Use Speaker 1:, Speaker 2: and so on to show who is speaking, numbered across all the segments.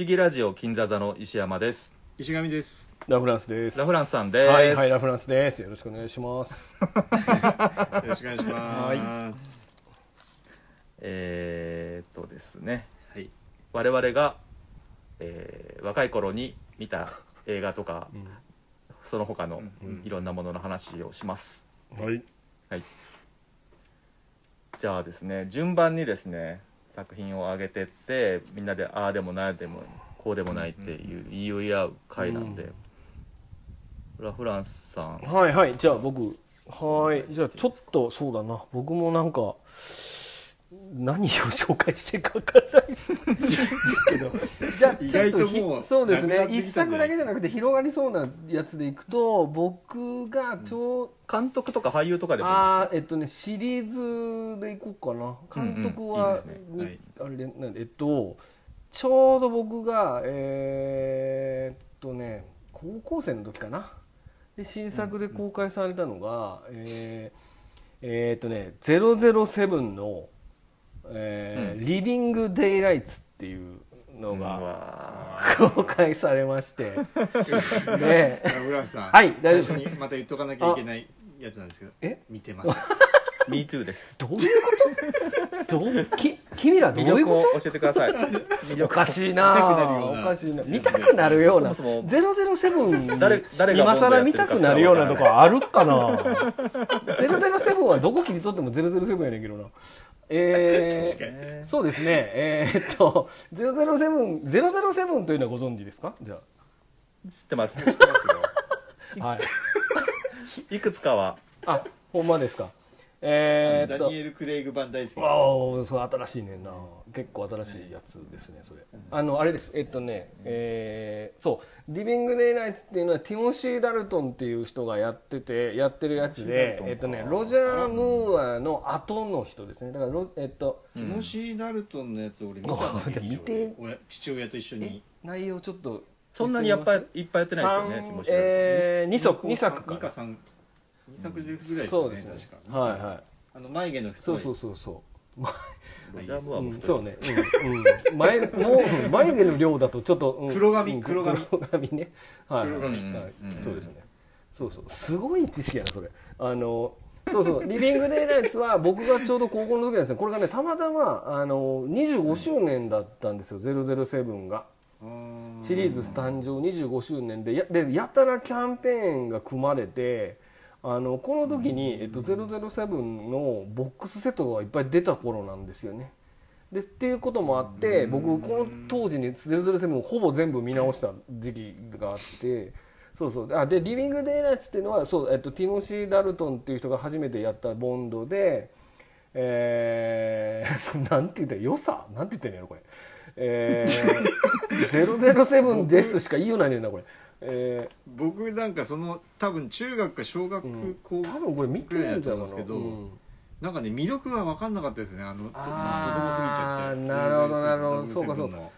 Speaker 1: 思議ラジオ金座座の石山です。
Speaker 2: 石上です。
Speaker 3: ラフランスです。
Speaker 1: ラフランスさんです、
Speaker 3: はい、はい、ラフランスです。よろしくお願いします。
Speaker 2: よろしくお願いします。
Speaker 1: えー、っとですね。
Speaker 2: はい。
Speaker 1: 我々が、えー若い頃に見た映画とか、その他の
Speaker 2: うん。
Speaker 1: いろんなものの話をします、
Speaker 3: はい。
Speaker 1: はい。じゃあですね順番にですね作品を上げてってみんなでああでもないでもこうでもないっていう言い合う回なんで、ラフランスさん。
Speaker 3: はい、はい、じゃあ、僕。はい、じゃあ、ちょっと、そうだな、僕もなんか。何を紹介していいかわからないですけど。じゃあ、
Speaker 2: 意
Speaker 3: ちょっとひ
Speaker 2: 外ともう
Speaker 3: そうですね。一作だけじゃなくて、広がりそうなやつでいくと、僕がちょう。
Speaker 1: 監督とか俳優とかでも
Speaker 3: ああえっとねシリーズでいこうかな。監督
Speaker 1: うんうん
Speaker 3: は、あれなんでえっとちょうど僕がえーっとね高校生の時かな。で新作で公開されたのが、えーえーっとね007の、えー
Speaker 1: うん。
Speaker 3: リビング・デイ・ライツ」っていうのが
Speaker 1: わ
Speaker 3: 公開されまして。で
Speaker 2: ラブランスさん。
Speaker 3: はい大丈夫です。
Speaker 2: また言っとかなきゃいけないやつなんですけど。
Speaker 3: え？
Speaker 2: 見てます。
Speaker 1: ー Me too です。
Speaker 3: どういうこと？どう？き君らどういうこ
Speaker 1: を教えてください。
Speaker 3: お
Speaker 1: 力。
Speaker 3: かしいな
Speaker 2: 見たくなるような。
Speaker 3: おかしいな。見たくなるような。
Speaker 1: そもそも
Speaker 3: 007
Speaker 1: 誰誰が
Speaker 3: 今
Speaker 1: ボンドやってるか
Speaker 3: 更見たくなるようなとこあるかな007 はどこ切り取っても007やねんけどなえー、そうですね。えー、っと007 007というのはご存知ですか？じゃ
Speaker 1: 知ってます。
Speaker 2: 知ってますよ。
Speaker 3: あ はい。
Speaker 1: いくつかは。
Speaker 3: あほんまですか？えー、
Speaker 2: ダニエル・クレイグ版大好き
Speaker 3: ああそう新しいねんな。結構新しいやつですねそれ。あのあれです。えっとねえーそう「リビング・デイ・ナイツ」っていうのはティモシー・ダルトンっていう人がやっててやってるやつでえっとねロジャー・ムーアの後の人ですね。だからロえっと
Speaker 2: ティモシー・ダルトンのやつ俺見たん
Speaker 3: 見て。
Speaker 2: 親父親と一緒
Speaker 3: え
Speaker 2: に
Speaker 3: 内容ちょっと
Speaker 1: そんなにやっぱりいっぱいやってないですよね
Speaker 3: 三
Speaker 1: ティモシー
Speaker 3: えー、2作二作
Speaker 2: 2
Speaker 3: か
Speaker 2: か3 2作ですぐらい
Speaker 3: そうですね。
Speaker 2: 確か。
Speaker 3: はいはい。
Speaker 2: あの眉毛の太い
Speaker 3: そうそうそうそう。そうね、うんうん、眉もううん眉毛の量だとちょっと、うん。
Speaker 2: 黒髪
Speaker 3: うん。
Speaker 2: 黒髪。
Speaker 3: 黒髪ね。はい、
Speaker 2: 黒髪
Speaker 3: はい。
Speaker 1: うん。
Speaker 3: そうですね。そうそう。すごい知識やなそれ。あのそうそう。リビングデイライツは僕がちょうど高校の時なんですよ。これがねたまたまあの25周年だったんですよ。007が。シリーズ誕生25周年で。やでやたらキャンペーンが組まれてあのこの時に、えっと、007のボックスセットがいっぱい出た頃なんですよね。でっていうこともあって僕この当時に007をほぼ全部見直した時期があってそうそう。あでリビング・デイ・ライツっていうのはそう、えっと、ティモシー・ダルトンっていう人が初めてやったボンドでえー、なんて言ったら良さ？なんて言ってんのやろこれ。えー、007ですしか言いようないねんなこれえ
Speaker 2: 僕なんかその多分中学か小学校
Speaker 3: ー、多分これ見てるん
Speaker 2: だったんですけど
Speaker 3: うん。
Speaker 2: なんかね魅力が分かんなかったですねあの子供すぎちゃって。
Speaker 3: なるほどなるほど。そうかそうか。
Speaker 2: うん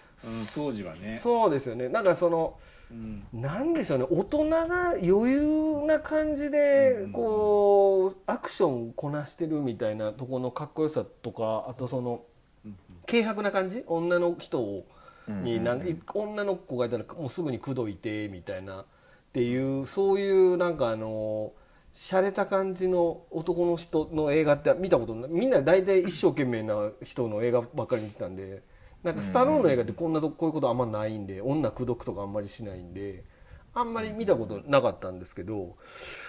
Speaker 2: 当時はね。
Speaker 3: そうですよね。なんかその
Speaker 2: うん。
Speaker 3: なんでしょうね。大人が余裕な感じで
Speaker 2: うん
Speaker 3: こうアクションこなしてるみたいなところのかっこよさとかあとその
Speaker 2: うん
Speaker 3: 軽薄な感じ？女の人を
Speaker 1: うん
Speaker 3: になんか女の子がいたらもうすぐに口説いてみたいな。っていうそういうなんかあの洒落た感じの男の人の映画って見たことないみんな大体一生懸命な人の映画ばっかり見てたんでなんかスタローンの映画ってこんなとこういうことあんまないんで女口説くとかあんまりしないんで。あんまり見たことなかったんですけど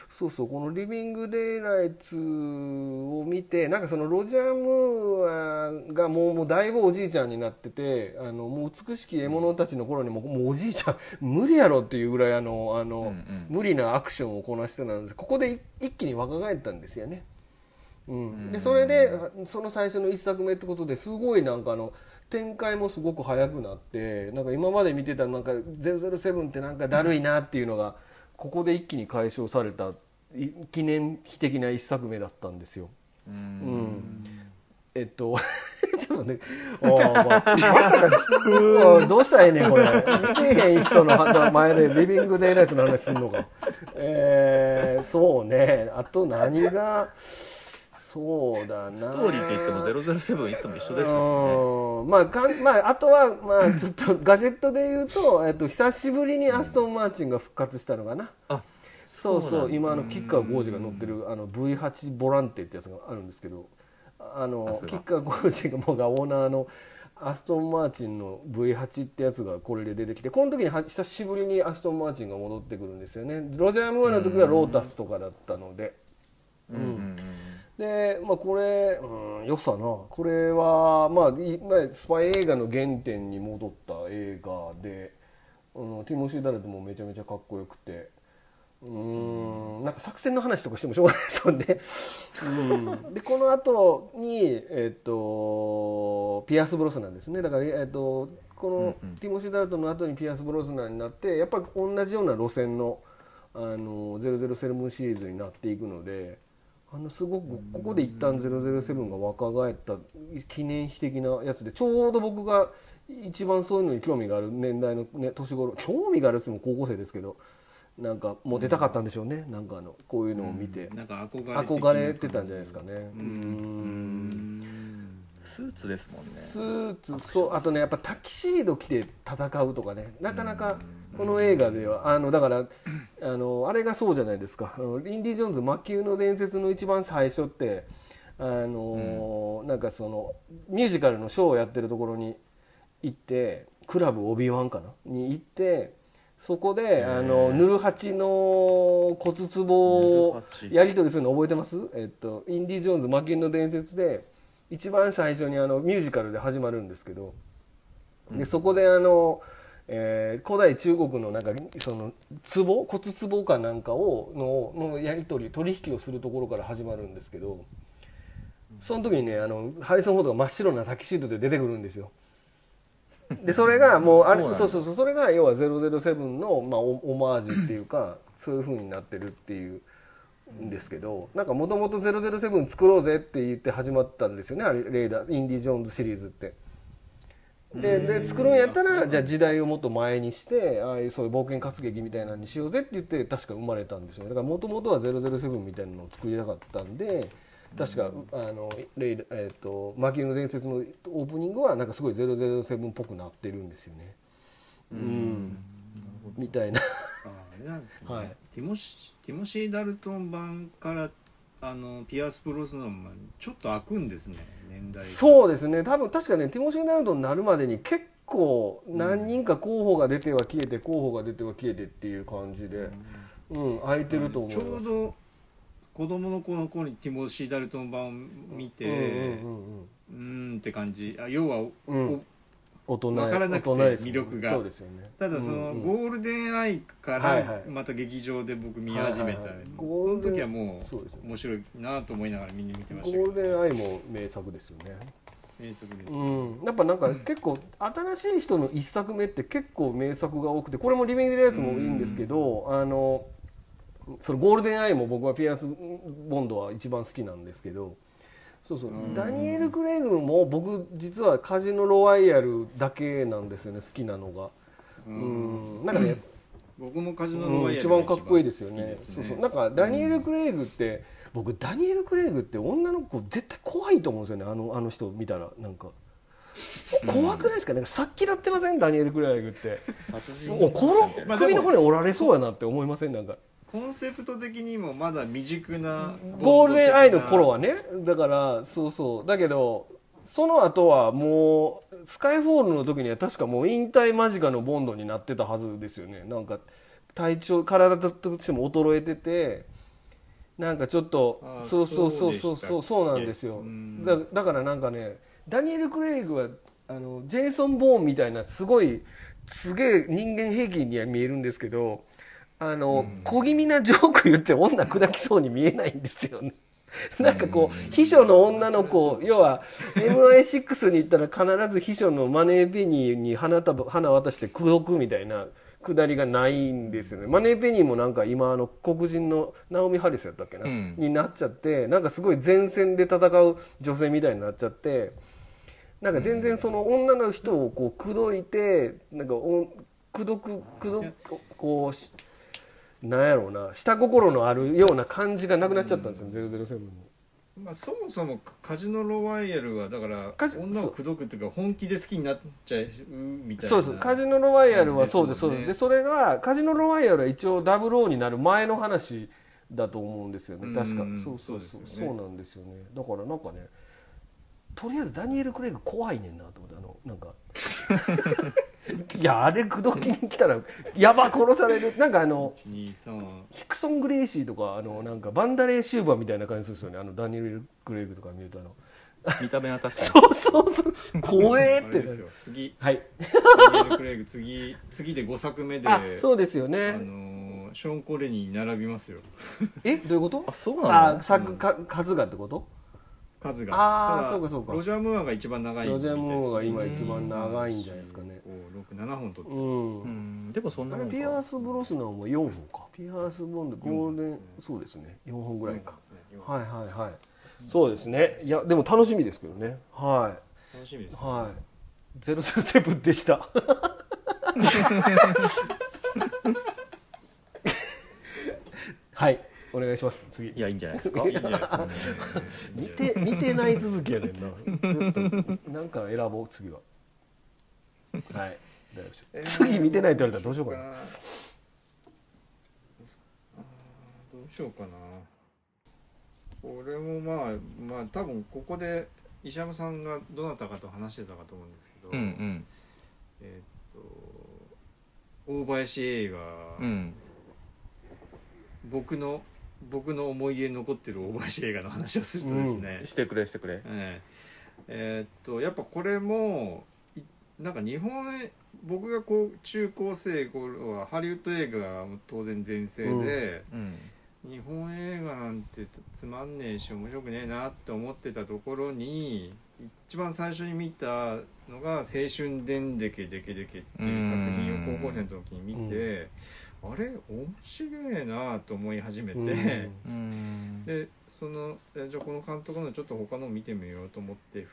Speaker 3: そうそうこの「リビング・デイ・ライツ」を見てなんかそのロジャー・ムーアがもうもうだいぶおじいちゃんになっててあのもう美しき獲物たちの頃にももうおじいちゃん無理やろっていうぐらいあのあの、
Speaker 1: うんうん。
Speaker 3: 無理なアクションをこなしてたんです。ここでい一気に若返ったんですよね。うん、でそれでその最初の1作目ってことですごいなんかあの展開もすごく早くなってなんか今まで見てたなんか007ってなんかだるいなっていうのがここで一気に解消されたい記念碑的な1作目だったんですよ。
Speaker 1: う
Speaker 3: うん。んえっと ちょっとね どうしたらええねんこれ。見てへん人の前でリビングデイライトの話すんのか。えー、そうね。あと何がそうだな。
Speaker 1: ストーリーって言っても007いつも一緒ですしね。
Speaker 3: うん。まあかんまあ、あとは、まあ、ちょっと ガジェットで言うと、えっと、久しぶりにアストン・マーチンが復活したのかな、
Speaker 1: あ
Speaker 3: そうそう。
Speaker 1: そう
Speaker 3: 今あの吉川晃司が乗ってるあの V8 ボランテってやつがあるんですけどあの吉川晃司がもうがオーナーのアストン・マーチンの V8 ってやつがこれで出てきてこの時には久しぶりにアストン・マーチンが戻ってくるんですよね。ロジャー・ムーアの時はロータスとかだったので。
Speaker 1: うんうん。うん
Speaker 3: で、まあ、これ、うん、良さなこれは、まあスパイ映画の原点に戻った映画であのティモシー・ダルトもめちゃめちゃかっこよくてうーんなんか作戦の話とかしてもしょうがないですもんね。うん、でこの後に、えっとピアス・ブロスナンですねだから、えっとこの
Speaker 1: うんうん
Speaker 3: ティモシー・ダルトの後にピアス・ブロスナンになってやっぱり同じような路線のあの007シリーズになっていくので。あのすごくここで一旦007が若返った記念碑的なやつでちょうど僕が一番そういうのに興味がある年代の、ね、年頃興味があるっつっても高校生ですけどなんかもう出たかったんでしょうね。なんかあのこういうのを見て。
Speaker 2: なんか憧れ
Speaker 3: 憧れてたんじゃないですかね。う
Speaker 2: うん。ん
Speaker 1: スーツです
Speaker 3: ス
Speaker 1: もんね。
Speaker 3: ーツそうあとねやっぱタキシード着て戦うとかねなかなかこの映画ではあのだからあのあれがそうじゃないですか。あのインディ・ジョーンズ魔球の伝説の一番最初ってあの、なんかそのミュージカルのショーをやってるところに行ってクラブオビワンかな？に行ってそこであのヌルハチの骨壺をやり取りするの覚えてます、えっと、インディ・ジョーンズ魔球の伝説で一番最初にあのミュージカルで始まるんですけど。でそこであの、えー古代中国のなんかその壺骨壺かなんかをののやり取り取引をするところから始まるんですけどその時にねあのハリソン・フォードが真っ白なタキシードで出てくるんですよ。でそれがもうあれ
Speaker 1: そう
Speaker 3: そうそうそれが要は007の、まあ、オオマージュっていうかそういう風になってるっていうんですけどなんかもともと007作ろうぜって言って始まったんですよねあれレーダーインディ・ジョーンズシリーズって。でで作るんやったらじゃあ時代をもっと前にしてああいうそういう冒険活劇みたいなのにしようぜって言って確か生まれたんですよね。だからもともとは007みたいなのを作りたかったんで確かあのレイ、えー、と魔球の伝説のオープニングはなんかすごい007っぽくなってるんですよね。うん、みたいな。
Speaker 2: ああれなんですね、
Speaker 3: はい。
Speaker 2: ティモシティモシー・ダルトン版からあのピアス・プロスノンちょっと開くんですね年代。が
Speaker 3: そうですね。多分確かねティモシー・ナルトになるまでに結構何人か候補が出ては消えて候補が出ては消えてっていう感じで、うん、空いてると思い
Speaker 2: ち
Speaker 3: ます。
Speaker 2: ょうど子供の子の頃にティモシー・ダルトン版を見て
Speaker 3: うんうん
Speaker 2: って感じ。あ要は、
Speaker 3: うん。
Speaker 2: お
Speaker 3: 大人
Speaker 2: わからなくて魅力が。
Speaker 3: そうですよね。
Speaker 2: ただその、ゴールデンアイからまた劇場で僕見始めた、
Speaker 3: はい。はいはい。
Speaker 2: そ
Speaker 3: ゴールデン
Speaker 2: の時はも
Speaker 3: そう
Speaker 2: 面白いなと思いながら見に見てま
Speaker 3: ゴ
Speaker 2: したけど。
Speaker 3: ールデンアイも名作ですよね。
Speaker 2: 名作です、
Speaker 3: うん、やっぱなんか結構新しい人の一作目って結構名作が多くてこれもリビング・レースもいいんですけど、あのそのゴールデンアイも僕はピアス・ボンドは一番好きなんですけどそうそう、
Speaker 2: うん。
Speaker 3: ダニエル・クレイグも僕実はカジノ・ロワイヤルだけなんですよね好きなのが。うん、なんかね、
Speaker 2: 僕もカジノ
Speaker 3: うん
Speaker 2: のワイヤル
Speaker 3: 一番かっこいいですよね。そうそう。なんかダニエル・クレイグって、僕ダニエル・クレイグって女の子絶対怖いと思うんですよね。あのあの人見たらなんか。怖くないですか？なんかさっきだってません？ダニエル・クレイグって。
Speaker 1: 殺人
Speaker 3: おこの
Speaker 2: まあ
Speaker 3: 首の骨折られそうやなって思いません？なんか
Speaker 2: コンセプト的にもまだ未熟な
Speaker 3: ゴールデンアイの頃
Speaker 2: は
Speaker 3: はねだからそうそうだけどその後はもうスカイフォールの時には確かもう引退間近のボンドになってたはずですよね。なんか体調体としても衰えててなんかちょっとそうそうそうそう
Speaker 2: そ
Speaker 3: そうそうなんですよ。
Speaker 2: うん。
Speaker 3: だだからなんかねダニエル・クレイグはあのジェイソン・ボーンみたいなすごいすげえ人間兵器には見えるんですけどあの、小気味なジョーク言って女砕きそうに見えないんですよね。なんかこう、秘書の女の子、要は MI6 に行ったら必ず秘書のマネーペニーに花束花渡して口説くみたいなくだりがないんですよね。マネーペニーもなんか今あの黒人のナオミ・ハリスやったっけな、
Speaker 1: うん。
Speaker 3: になっちゃって、なんかすごい前線で戦う女性みたいになっちゃって、なんか全然その女の人をこう口説いて、なんかお口説く、口説く、こうし、なんやろうな。下心のあるような感じがなくなっちゃったんですよ、007に。
Speaker 2: まあ、そもそもカジノロワイヤルはだから女を口説くっていうか本気で好きになっちゃうみたいな
Speaker 3: そうですカジノロワイヤルはそうですそうです。でそれがカジノロワイヤルは一応ダブルオーになる前の話だと思うんですよね。確か。
Speaker 2: うん
Speaker 3: そうそう。そう
Speaker 2: ね。
Speaker 3: そうなんですよね。だからなんかねとりあえずダニエル・クレイグ怖いねんなと思ってあのなんか いやあれ口説きに来たらやば殺される。なんかあの
Speaker 2: 123
Speaker 3: ヒクソン・グレイシーとかあのなんかバンダレー・シューバーみたいな感じするんですよね。あのダニエル・クレイグとか見るとあの。
Speaker 1: 見た目は確かに。
Speaker 3: そうそうそう。怖えって。
Speaker 2: ですよ。次。
Speaker 3: はい。
Speaker 2: ダニエル・クレイグ次。次で5作目で
Speaker 3: あそうですよ
Speaker 2: あ
Speaker 3: ね
Speaker 2: のーショーン・コレニーに並びますよ。
Speaker 3: えどういうこと？
Speaker 1: あそうなの
Speaker 3: あ作か数がってこと？
Speaker 2: 数が。
Speaker 3: あー
Speaker 2: ただ
Speaker 3: そうかそうか。
Speaker 2: ロジャー・ムーアが一番長い
Speaker 3: ロジャー・ムーアが今
Speaker 1: うん。
Speaker 3: 一番長いんじゃないですかね。
Speaker 2: 67本取って
Speaker 3: う
Speaker 2: る
Speaker 3: ん。
Speaker 1: うん。でもそんな
Speaker 3: あ
Speaker 1: もん
Speaker 3: ピアース・ブロスナーも4本か。ピアース・ボンドゴールデンそうですね。4本ぐらいか。はいはいはい。そうですね。いやでも楽しみですけどね。は
Speaker 2: 楽しみです
Speaker 3: いはい。ゼロゼロセブンでした。はいお願いします。次。
Speaker 1: いやいいんじゃないですか。
Speaker 2: いいんじゃないですか。ね
Speaker 3: 見て見てない続きやねんな。ちょっとなんか選ぼう次は。はい。大丈夫でしょう次見てないって言われたらどうしようかな。
Speaker 2: どうしようかな。これもまあまあ多分ここで石山さんがどなたかと話してたかと思うんですけど、
Speaker 1: うんうん。
Speaker 2: えーっと大林映画、
Speaker 1: うん。
Speaker 2: 僕の僕の思い出に残ってる大林映画の話をするとですね、
Speaker 1: してくれしてくれ。
Speaker 2: ええ。えーっとやっぱこれもいなんか日本へ僕がこう中高生頃はハリウッド映画が当然全盛で、
Speaker 1: うん。
Speaker 2: 日本映画なんてつまんねえし面白くねえなって思ってたところに一番最初に見たのが「青春でんでけでけでけ」っていう作品を高校生の時に見てあれ面白えなと思い始めて。
Speaker 1: うん。
Speaker 2: でそのえじゃあこの監督のちょっと他の見てみようと思ってふ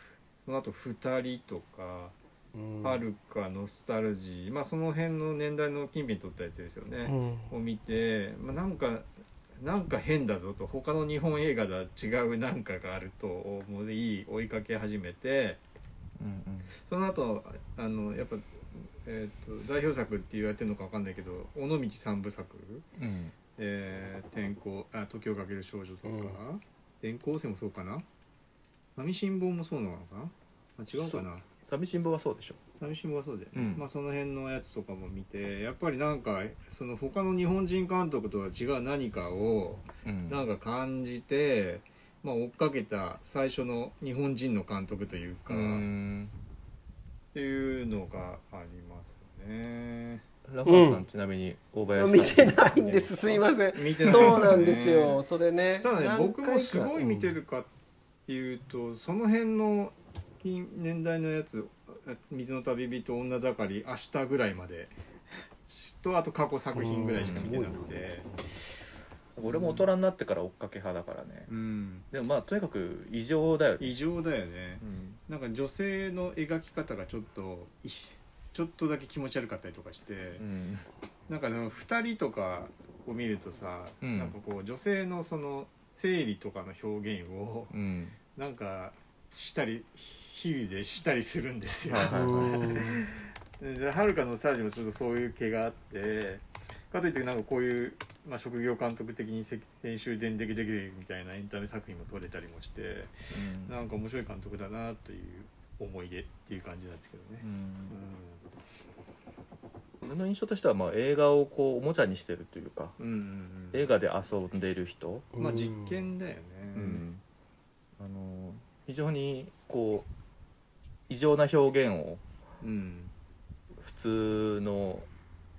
Speaker 2: その後二人」とか
Speaker 3: うん「
Speaker 2: はるかノスタルジー」まあその辺の年代の近辺に撮ったやつですよね、
Speaker 3: うん。
Speaker 2: を見て、まあ、なんかなんか変だぞと。他の日本映画だ違うなんかがあると思い追いかけ始めて。
Speaker 1: うん。
Speaker 2: その後あのやっぱ、えー、と代表作って言われてるのか分かんないけど尾道三部作。
Speaker 1: うん。
Speaker 2: えー、天候あ時をかける少女とか、
Speaker 3: うん。
Speaker 2: 転校生もそうかな。波新聞もそうなのかな。あ違うかな。
Speaker 1: 寂しんぼはそうでしょ。
Speaker 2: 波新聞はそうで、
Speaker 1: うん。
Speaker 2: まあその辺のやつとかも見てやっぱりなんかその他の日本人監督とは違う何かを
Speaker 1: うん。
Speaker 2: なんか感じて、まあ、追っかけた最初の日本人の監督というか、
Speaker 1: う
Speaker 2: っ
Speaker 1: ん
Speaker 2: ていうのがありますね。
Speaker 1: ラファーさんちなみに大林
Speaker 3: 見
Speaker 1: さん。
Speaker 3: てないんです。すいません。
Speaker 2: 見てない。
Speaker 3: そうなんですよ。それね。
Speaker 2: ただね僕もすごい見てるかっていうと、その辺の近年代のやつ「水の旅人女盛り」明日ぐらいまでとあと過去作品ぐらいしか見てなくて
Speaker 1: 俺も大人になってから追っかけ派だからね。
Speaker 2: うん。
Speaker 1: でもまあとにかく異常だよね。
Speaker 2: 異常だよね。
Speaker 1: うん。
Speaker 2: なんか女性の描き方がちょっといちょっとだけ気持ち悪かったりとかして、
Speaker 1: うん。
Speaker 2: なんかその2人とかを見るとさ、
Speaker 1: うん。
Speaker 2: なんかこう女性のその生理とかの表現を
Speaker 1: うん。
Speaker 2: なんかしたり比喩でしたりするんですよ。
Speaker 1: は
Speaker 2: るか のスタジオもちょっとそういう気があってかといってなんかこういう、まあ、職業監督的にせ編集伝的できるみたいなエンタメ作品も撮れたりもして
Speaker 1: うん。
Speaker 2: なんか面白い監督だなという思い出っていう感じなんですけどね。
Speaker 1: う。
Speaker 2: うん。ん
Speaker 1: 俺の印象としてはまあ映画をこうおもちゃにしてるというか
Speaker 2: うんうんうん。
Speaker 1: 映画で遊んでいる人、
Speaker 2: まあ実験だよね。
Speaker 1: うん。あの非常にこう異常な表現を
Speaker 2: うん。
Speaker 1: 普通の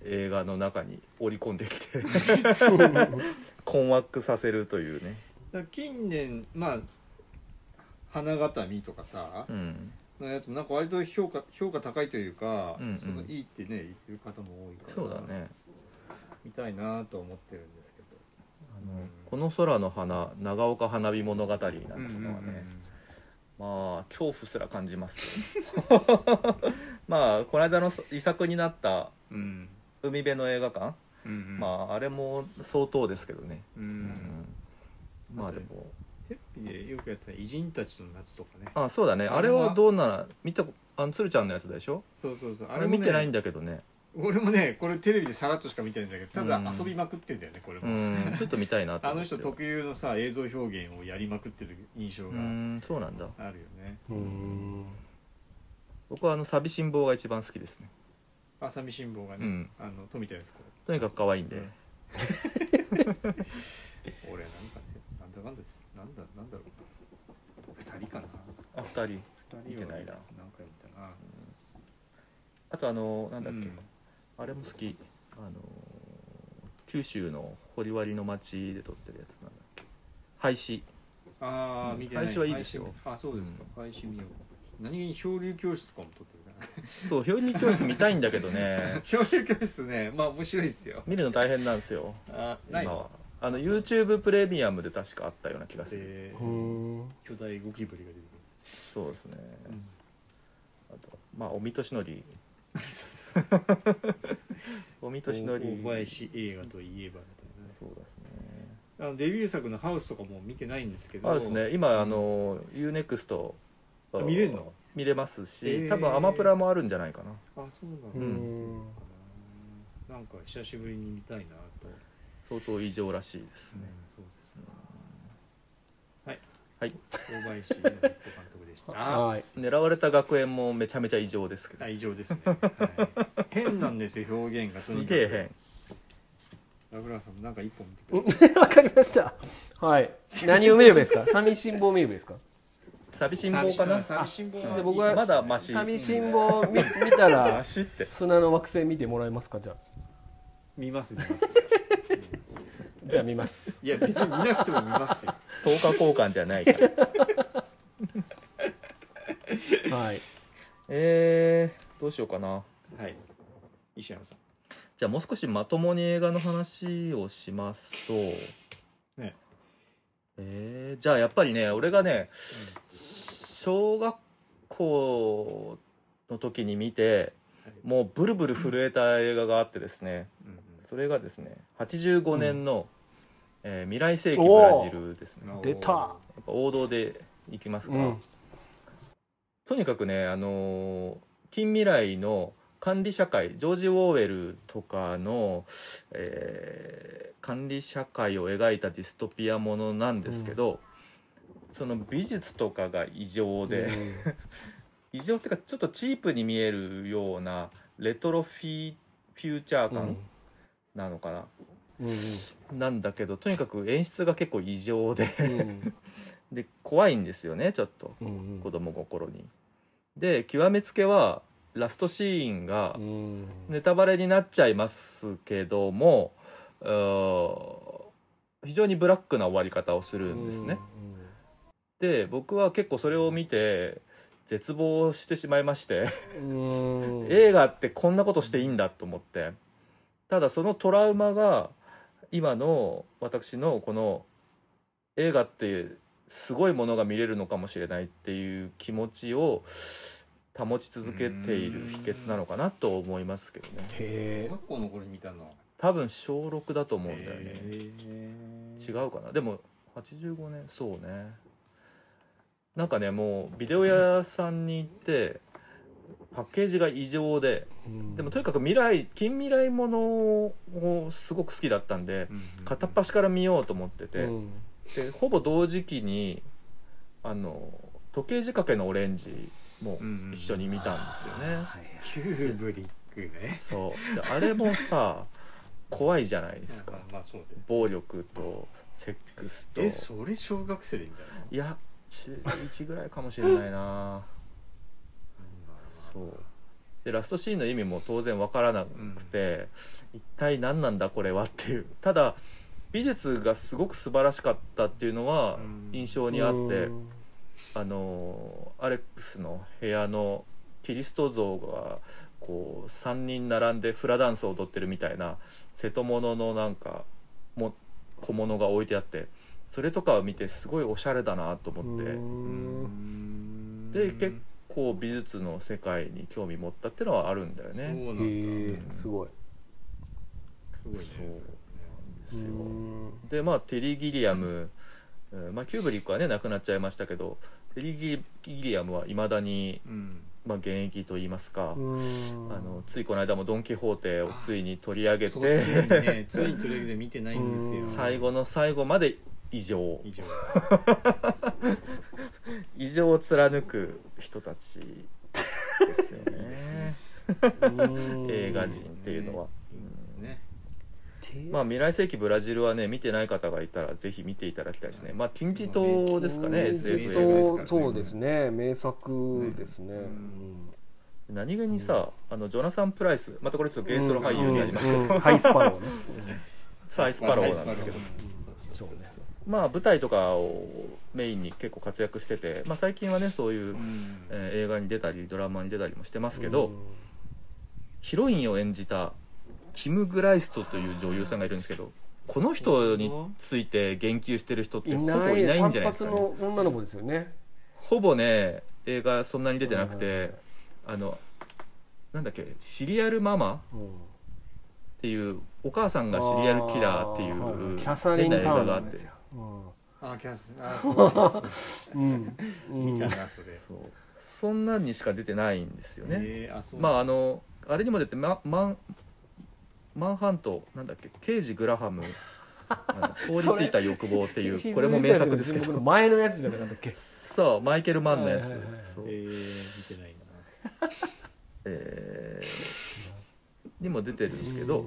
Speaker 1: 映画の中に織り込んできて。困惑させるというね、
Speaker 2: 近年まあ花形見とかさ、
Speaker 1: うん、
Speaker 2: のやつもなんか割と評価評価高いというか、
Speaker 1: うんうん。
Speaker 2: そのいいってね言ってる方も多いから
Speaker 1: そうだね。
Speaker 2: 見たいなと思ってるんですけど。
Speaker 1: あのこの空の花長岡花火物語なんていう
Speaker 2: うんうん
Speaker 1: のはね、まあ恐怖すら感じますよまあこの間の遺作になった
Speaker 2: うんうん
Speaker 1: 海辺の映画館、
Speaker 2: うんうん。
Speaker 1: まああれも相当ですけどね、
Speaker 2: う
Speaker 1: うん。んまあでも。
Speaker 2: テレビでよくやってた偉人たちの夏とかね。
Speaker 1: あそうだね。あれ
Speaker 2: あれは
Speaker 1: はどうなら見たあの鶴ちゃんのやつでしょ？
Speaker 2: そうそうそう。
Speaker 1: あれ見てないん
Speaker 2: だ
Speaker 1: だけどね。
Speaker 2: 俺もねこれテレビでさらっとしか見てないんだけどただ
Speaker 1: うん。
Speaker 2: 遊びまくってんだよねこれ
Speaker 1: う
Speaker 2: も、
Speaker 1: ん。ちょっと見たいなと
Speaker 2: あ
Speaker 1: 思って。
Speaker 2: の人特有のさ映像表現をやりまくってる印象
Speaker 1: う
Speaker 2: が
Speaker 1: ん。そうなんだ。
Speaker 2: あるよね。
Speaker 3: うーん。
Speaker 1: 僕はあの寂しん坊が一番好きですね
Speaker 2: 浅見辛抱がね、
Speaker 1: うん。
Speaker 2: あの富田靖子。
Speaker 1: とにかく可愛いんで、
Speaker 2: うん。俺なんかねなんだかんだなんだなんだろう。二人かな。
Speaker 1: あ二人。
Speaker 2: 二
Speaker 1: 見てないな。
Speaker 2: 何回見たな。
Speaker 1: あとあのなんだっけ、
Speaker 2: うん。
Speaker 1: あれも好き。あの九州の堀割の町で撮ってるやつなんだっけ。廃止。
Speaker 2: ああ、
Speaker 1: うん。
Speaker 2: 見てない。
Speaker 1: 配信はいいですよ。
Speaker 2: 配信あそうですか、配信見よう。何気に漂流教室とかも撮ってる
Speaker 1: そう表現教室見たいんだけどね。
Speaker 2: 漂流教室ねまあ面白いですよ。
Speaker 1: 見るの大変なんですよ。
Speaker 2: あない
Speaker 1: 今は。
Speaker 2: の
Speaker 1: あの YouTube プレミアムで確かあったような気がする。
Speaker 2: で
Speaker 3: うー。ん
Speaker 2: 巨大ゴキブリが出て
Speaker 1: そうですね。
Speaker 2: くる、
Speaker 1: あとまあおみとしのり。
Speaker 2: そうそう
Speaker 1: おみとしのり。
Speaker 2: 大林映画といえばみたいなね。
Speaker 1: そうですね。
Speaker 2: あのデビュー作の「ハウス」とかも見てないんですけど。
Speaker 1: あですね。今あの UNEXT
Speaker 2: あ見れんの？
Speaker 1: 見れますし、
Speaker 2: へー。
Speaker 1: 多分アマプラもあるんじゃないかな。
Speaker 2: あそうなんだ、
Speaker 3: うーん。
Speaker 2: なんか久しぶりに見たいなと、
Speaker 1: 相当異常らしいですね、
Speaker 2: そうですね。はい。
Speaker 1: はい。
Speaker 2: 大林監督でした。あ
Speaker 3: はい。
Speaker 1: 狙われた学園もめちゃめちゃ異常ですけど。
Speaker 2: あ異常ですね、はい、変なんですよ表現が。と
Speaker 1: すげえ変。
Speaker 2: ラブラーさんもなんか一本見てくれ
Speaker 3: わかりました。はい。何を見ればいいですか？寂しん坊を見ればいいですか？
Speaker 1: 寂しん坊かな？
Speaker 2: 寂しん坊
Speaker 3: じゃあ僕は
Speaker 1: まだマシ。
Speaker 3: 寂しん坊見見たら
Speaker 1: マシって。
Speaker 3: 砂の惑星見てもらえますか？じゃあ。
Speaker 2: 見ます見ます。
Speaker 3: じゃあ見ます。
Speaker 2: いや別に見なくても見ますよ。
Speaker 1: 10日交換じゃないから。
Speaker 3: はい。
Speaker 1: えー、どうしようかな。
Speaker 2: はい。石山さん。
Speaker 1: じゃあもう少しまともに映画の話をしますと
Speaker 2: ね
Speaker 1: えー、じゃあやっぱりね俺がね小学校の時に見てもうブルブル震えた映画があってですね
Speaker 2: うん
Speaker 1: それがですね85年の、えー未来世紀ブラジル」ですね。
Speaker 2: うん
Speaker 3: 出た。
Speaker 1: やっぱ王道でいきますが、
Speaker 3: うん。
Speaker 1: とにかくねあのー近未来の管理社会ジョージ・ウォーウェルとかの、えー管理社会を描いたディストピアものなんですけど、その美術とかが異常で、異常っていうかちょっとチープに見えるようなレトロフィフューチャー
Speaker 3: うん
Speaker 1: 感なのかな、
Speaker 3: うん。うん
Speaker 1: なんだけどとにかく演出が結構異常で
Speaker 3: うん。
Speaker 1: で怖いんですよねちょっと。
Speaker 3: うん。
Speaker 1: 子供心に。で極めつけはラストシーンが
Speaker 3: うん。
Speaker 1: ネタバレになっちゃいますけども非常にブラックな終わり方をするんですね。で僕は結構それを見て絶望してしまいまして
Speaker 3: うん。
Speaker 1: 映画ってこんなことしていいんだと思って。ただそのトラウマが今の私のこの映画ってすごいものが見れるのかもしれないっていう気持ちを保ち続けている秘訣なのかなと思いますけどね。
Speaker 3: へえ
Speaker 2: 小学校の頃に見たの
Speaker 1: 多分小6だと思うんだよね。
Speaker 2: へ
Speaker 1: 違うかな。でも85年。そうね。なんかねもうビデオ屋さんに行ってパッケージが異常ででもとにかく未来近未来ものをすごく好きだったんで片っ端から見ようと思ってて、
Speaker 3: うん。
Speaker 1: でほぼ同時期にあの時計仕掛けのオレンジも一緒に見たんですよね、
Speaker 3: はい
Speaker 2: キューブリックね
Speaker 1: そう。であれもさ怖いじゃないですか。
Speaker 2: まあ
Speaker 1: 暴力とセックスと。
Speaker 2: えそれ小学生で見たの？
Speaker 1: いや中1ぐらいかもしれないな。そう。でラストシーンの意味も当然わからなくて、一体何なんだこれはっていう。ただ美術がすごく素晴らしかったっていうのは
Speaker 2: うん。
Speaker 1: 印象にあって、
Speaker 3: うん
Speaker 1: あのアレックスの部屋のキリスト像がこう3人並んでフラダンスを踊ってるみたいな瀬戸物のなんかも小物が置いてあってそれとかを見てすごいおしゃれだなと思って、
Speaker 3: うん。
Speaker 1: で結構美術の世界に興味持ったっていうのはあるんだよ
Speaker 2: そう
Speaker 1: ね。
Speaker 2: なんだ
Speaker 3: へえすごい。
Speaker 2: すごいね。
Speaker 1: そうなんですよ。
Speaker 3: うん。
Speaker 1: でまあテリー・ギリアムうんまあ、キューブリックはね亡くなっちゃいましたけどテリー・ギリアムはいまだに、
Speaker 2: うん。
Speaker 1: まあ、現役といいますか、
Speaker 3: うん。
Speaker 1: あのついこの間も「ドン・キホーテ」をついに取り上げ
Speaker 2: そうついに
Speaker 1: て
Speaker 2: ねついに取り上げて見てないんですよ。
Speaker 3: うん。
Speaker 1: 最後の最後まで異常。
Speaker 2: 以上
Speaker 1: 異常を貫く人たちですよね。映画人っていうのは。
Speaker 2: ね
Speaker 1: まあ、未来世紀ブラジルはね見てない方がいたらぜひ見ていただきたいですね。まあ金字塔ですかね SF
Speaker 2: ね。
Speaker 3: そうですね。名作ですね。
Speaker 2: うん。
Speaker 1: 何気にさ、あのジョナサン・プライスまたこれちょっとゲイストロ俳優になりますけど、
Speaker 3: うん。ハイスパローね。
Speaker 1: サイスパロー。なんですけど。まあ舞台とかをメインに結構活躍してて、まあ、最近はねそういう、
Speaker 2: うん。
Speaker 1: えー映画に出たりドラマに出たりもしてますけど、ヒロインを演じたキム・グライストという女優さんがいるんですけどこの人について言及してる人って
Speaker 3: い
Speaker 1: ほぼ
Speaker 3: ない
Speaker 1: いないん
Speaker 3: 単
Speaker 1: じゃないですか、
Speaker 3: 発
Speaker 1: ね、
Speaker 3: の女の子ですよね。
Speaker 1: ほぼね映画そんなに出てなく
Speaker 3: はい
Speaker 1: てあのなんだっけシリアルママ
Speaker 3: うん
Speaker 1: っていうお母さんがシリアルキラーっていう
Speaker 3: キャサリン・
Speaker 1: があって
Speaker 2: あキャスあ そうそうそう
Speaker 3: う。ん。うん。
Speaker 2: 見たなそれ。
Speaker 1: そう。そんなんにしか出てないんですよね、
Speaker 2: えーあそう。
Speaker 1: まああのあれにも出てママンマンハントなんだっけ刑事グラハム あの凍りついた欲望っていうこれも名作ですけ
Speaker 3: 僕の
Speaker 1: ど
Speaker 3: 前のやつじゃなかったっけ？
Speaker 1: そうマイケル・マンのやつ、
Speaker 3: はいはい
Speaker 1: そう。
Speaker 2: えー見てないな。
Speaker 1: えー。にも出てるんですけど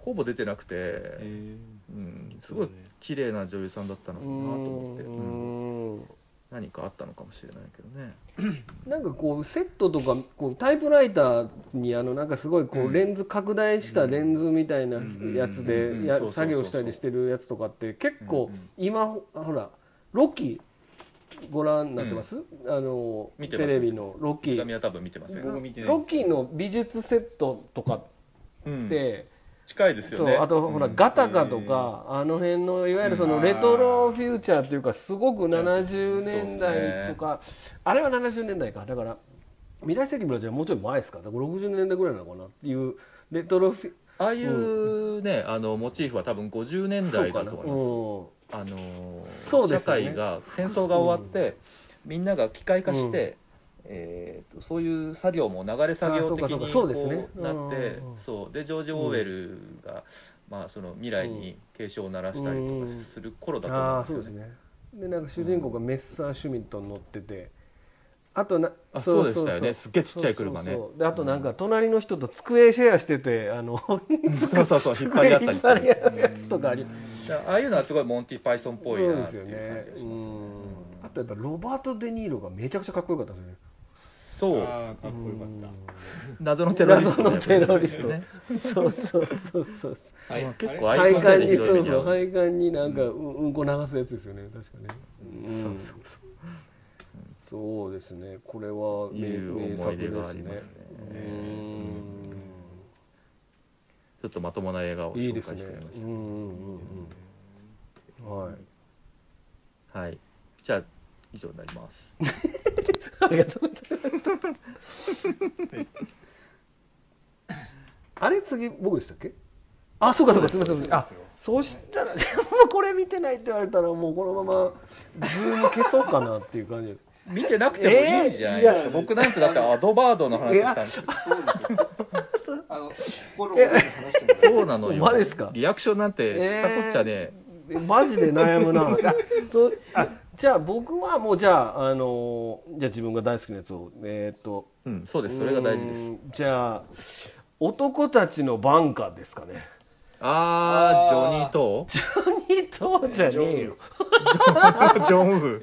Speaker 1: ほぼ出てなくて、
Speaker 2: え
Speaker 1: うん、すごい綺麗な女優さんだったのかなと思って、何かあったのかもしれないけどね。
Speaker 3: なんかこうセットとかこうタイプライターにあのなんかすごいこうレンズ拡大したレンズみたいなやつ
Speaker 1: うん。
Speaker 3: で作業したりしてるやつとかって結構
Speaker 1: うん
Speaker 3: 今ほらロッキーご覧になってます？あの
Speaker 1: 見てます。
Speaker 3: テレビのロッキーロッキーの美術セットとか
Speaker 1: うん。
Speaker 3: って
Speaker 1: 近いですよね。
Speaker 3: そうあとほら
Speaker 1: うん。
Speaker 3: ガタカとかあの辺のいわゆるそのレトロフューチャーっていうかすごく70年代とかあれは70年代か。だから未来世紀ブラジルはもうちょい前ですか。だから60年代ぐらいなのかなっていうレトロフュ
Speaker 1: ああいうね、あのモチーフは多分50年代だと思います。
Speaker 3: うん。
Speaker 1: あのー
Speaker 3: そうですよね。
Speaker 1: 社会が戦争が終わって、みんなが機械化して、えーとそういう作業も流れ作業的にこうなって
Speaker 3: うん
Speaker 1: そう。でジョージ・オーウェルが、まあ、その未来に警鐘を鳴らしたりとかする頃だと思
Speaker 3: あ
Speaker 1: うんですよね。
Speaker 3: うですね。でなんか主人公がメッサー・シュミットに乗っててあとな
Speaker 1: あそうでしたよね。すっげえちっちゃい車ね。
Speaker 3: であとなんか隣の人と机シェアしててあの
Speaker 1: そうそうそう引っ張り合ったりする
Speaker 3: やつとかあり
Speaker 1: ああいうのはすごいモンティ・パイソンっぽいなっていう感じがしますよね。
Speaker 3: ん。あとやっぱロバート・デ・ニーロがめちゃくちゃかっこよかったですよね
Speaker 1: そう。
Speaker 2: かっこよかった。
Speaker 1: 謎のテロリスト。
Speaker 3: 謎のテロリスト。
Speaker 1: ね。
Speaker 3: そうそうそうそう。
Speaker 2: はい。
Speaker 1: まあ結構
Speaker 2: あれ
Speaker 3: 配
Speaker 1: あい
Speaker 3: そう
Speaker 1: ひどい目に遭う
Speaker 3: そう。配管になんかうん。うんこ流すやつですよね確かねうん
Speaker 1: そうそうそう
Speaker 3: そうですねこれは名
Speaker 1: いう
Speaker 3: 名作
Speaker 1: 思い出が
Speaker 3: です
Speaker 1: りますね
Speaker 3: う
Speaker 1: ちょっとまともな映画を
Speaker 3: いいですね
Speaker 1: 介してみまし
Speaker 3: うんうんうんうんはい
Speaker 1: たはいじゃあ以上になります
Speaker 3: ありがとうございます。あれ次僕でしたっけ？あ、そうかそうか。す。みませんす。みません。あ、そうしたらもうこれ見てないって言われたらもうこのままズーム消そうかなっていう感じです。
Speaker 1: 見てなくてもいいじゃないですか、
Speaker 3: えーいや
Speaker 1: 僕なんてだってアドバードの話したんですよ。
Speaker 2: あの心を折れて話してます
Speaker 1: そうなのよ。
Speaker 3: マジですか？
Speaker 1: リアクションなんてしたこっちゃね、
Speaker 3: え。マジで悩むな。あ、そうあじゃあ僕はもうじゃああのじゃあ自分が大好きなやつをえーっと
Speaker 1: うんそうです。それが大事です。
Speaker 3: じゃあ男たちのバンカーですかね。
Speaker 1: あージョニーと
Speaker 3: ジョニートーじゃねえよ。
Speaker 1: ジョンウ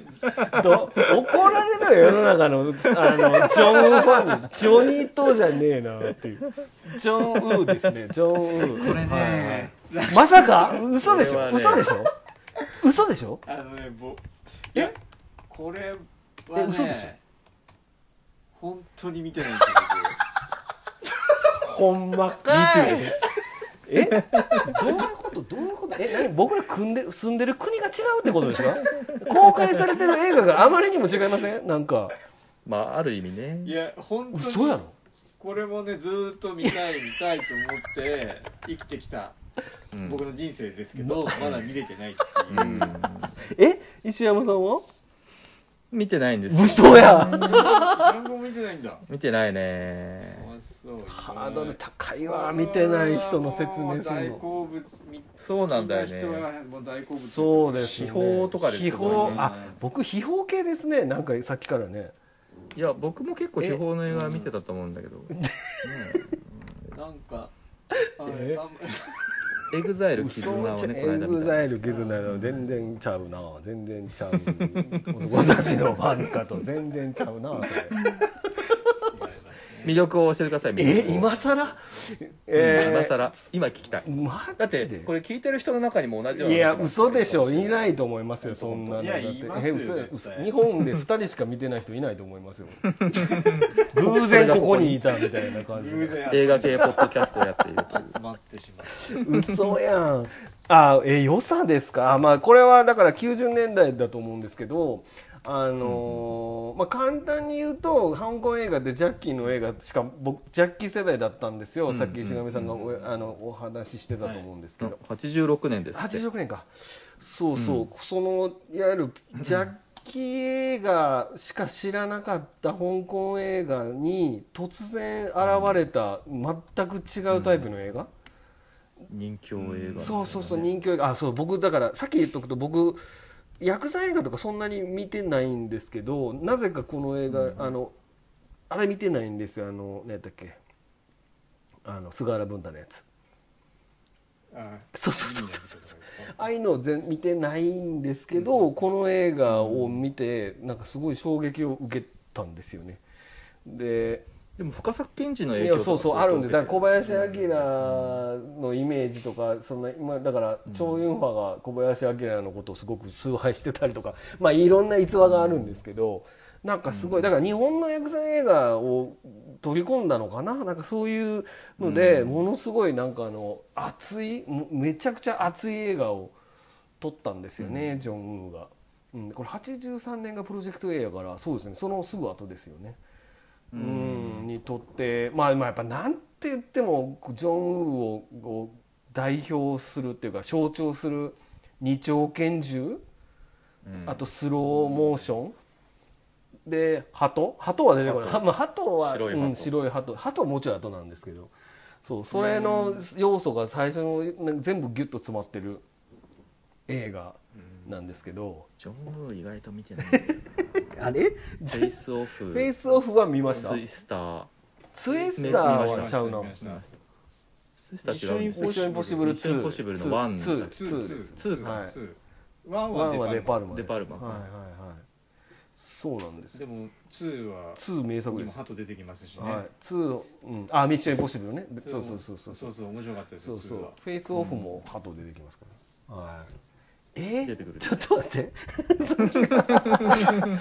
Speaker 3: ど怒られるよ世の中のあのジョンウファン。にジョニートーじゃねえなっていう。ジョンウーですね。ジョンウー。
Speaker 2: これね、
Speaker 3: まさか？嘘でしょ、
Speaker 1: ね。
Speaker 3: 嘘でしょ？嘘でしょ？
Speaker 2: あのねぼいやこれはね
Speaker 3: え嘘でしょ？
Speaker 2: 本当に見てないんですよ
Speaker 3: ほんまかい え？どういうこと？どういうこと？え何？僕ら組んで住んでる国が違うってことですか？公開されてる映画があまりにも違いません？なんか。
Speaker 1: まあある意味ね。
Speaker 2: いや本当に
Speaker 3: 嘘やろ。
Speaker 2: これもねずーっと見たい見たいと思って生きてきた
Speaker 1: うん。
Speaker 2: 僕の人生ですけど、まだ見れてないっていう、
Speaker 1: うん。
Speaker 3: え？石山さんは？
Speaker 1: 見てないんです。
Speaker 3: 嘘や。
Speaker 2: 何も見てないんだ。
Speaker 1: 見てないね。
Speaker 2: あそう
Speaker 3: ハードル高いわ。見てない人の説明する
Speaker 2: 大
Speaker 3: の
Speaker 2: 好物み
Speaker 1: そうなんだよね。
Speaker 2: 人はもう大好物
Speaker 3: そうですね。
Speaker 1: 秘宝とかです
Speaker 3: 秘宝。あ僕秘宝系ですね。なんかさっきからね。
Speaker 1: いや僕も結構秘宝の映画見てたと思うんだけど。
Speaker 2: なんかあ
Speaker 3: え？
Speaker 2: あ
Speaker 1: エグザイル絆をねこの
Speaker 3: エ
Speaker 1: 間見た
Speaker 3: グザイル絆の全然ちゃうな。全然ちゃう。男たちの挽歌と。全然ちゃうなそれ
Speaker 1: 魅力を教えてください魅
Speaker 3: え
Speaker 1: 力を。
Speaker 3: 今さら
Speaker 1: うん今更。今聞きたい。
Speaker 3: マジで？
Speaker 1: だってこれ聞いてる人の中にも同じようない
Speaker 3: や嘘でしょ。いないと思いますよそんなの。
Speaker 2: いや
Speaker 3: だって
Speaker 2: いますよ
Speaker 3: え嘘
Speaker 2: 絶対。
Speaker 3: 嘘。日本で2人しか見てない人いないと思いますよ。偶然ここにいたみたいな感じ
Speaker 1: 映画系ポッドキャストをやっているという。
Speaker 2: 集まってしまう。
Speaker 3: 嘘やん。あえ良さですか？あまあこれはだから90年代だと思うんですけどあのーまあ、簡単に言うと香港映画でジャッキーの映画しか僕ジャッキー世代だったんですよ、さっき石上さんがお,、あのお話ししてたと思うんですけど、
Speaker 1: 86年ですって。
Speaker 3: 86年か。そうそう、そのいわゆるジャッキー映画しか知らなかった香港映画に突然現れた全く違うタイプの映画、
Speaker 1: 人気映画
Speaker 3: そうそうそう人気映画あそう僕だからさっき言っとくと僕薬剤映画とかそんなに見てないんですけどなぜかこの映画、あのあれ見てないんですよ。あの何やったっけ。あの菅原文太のやつ。
Speaker 2: あ
Speaker 3: そうそうそうそうそうああいうのを全見てないんですけど、この映画を見てなんかすごい衝撃を受けたんですよね。で
Speaker 1: でも深作健二の
Speaker 3: い
Speaker 1: 影響
Speaker 3: そうそうあるんでだから小
Speaker 1: 林
Speaker 3: 林明のイメージとかそんな今だから張雲波が小林明のことをすごく崇拝してたりとかまあいろんな逸話があるんですけどなんかすごいだから日本の薬剤映画を取り込んだのかな？なんかそういうのでものすごいなんかあの熱いもめちゃくちゃ熱い映画を撮ったんですよね、ジョン・ウーが、うん、これ83年がプロジェクト A やからそうですねそのすぐ後ですよね。うんにとってまあまあやっぱなんて言ってもジョン・ウーをを代表するっていうか象徴する二丁拳銃、あとスローモーション。で鳩鳩は出てこない。はまあ、鳩は
Speaker 1: 白い鳩
Speaker 3: うん、白い鳩鳩はもうちょい後なんですけど。そうそれの要素が最初のね全部ギュッと詰まってる映画なんですけど、
Speaker 1: ジョン・ウー意外と見てないんだよ
Speaker 3: あれ？
Speaker 1: なフェイスオフ。
Speaker 3: フェイスオフは見ました？
Speaker 1: ツイスター。
Speaker 3: ツイスターはちゃうな。
Speaker 1: ツイスター違う
Speaker 3: ミッションインポッシブル2
Speaker 1: ミッションインポッシブルのワン
Speaker 3: ツー。
Speaker 1: だっけ
Speaker 3: ツーです
Speaker 1: ツーか。
Speaker 3: はい。
Speaker 2: ツー。ワン
Speaker 3: ワンは
Speaker 2: はデパルマ
Speaker 3: デパルマはいはいはい。そうなんですよ。
Speaker 2: でもツーは
Speaker 3: ツー名作
Speaker 2: に
Speaker 3: です。
Speaker 2: もハト出てきますしね、
Speaker 3: はい。ツーうん。あミッションインポッシブルねでそうそうそうそう。
Speaker 2: そうそう面白かったですよ
Speaker 3: そうそう。
Speaker 2: ツーは。
Speaker 3: フェイスオフもハト出てきますから。はいえ？
Speaker 1: 出てくる。
Speaker 3: ちょっと待って。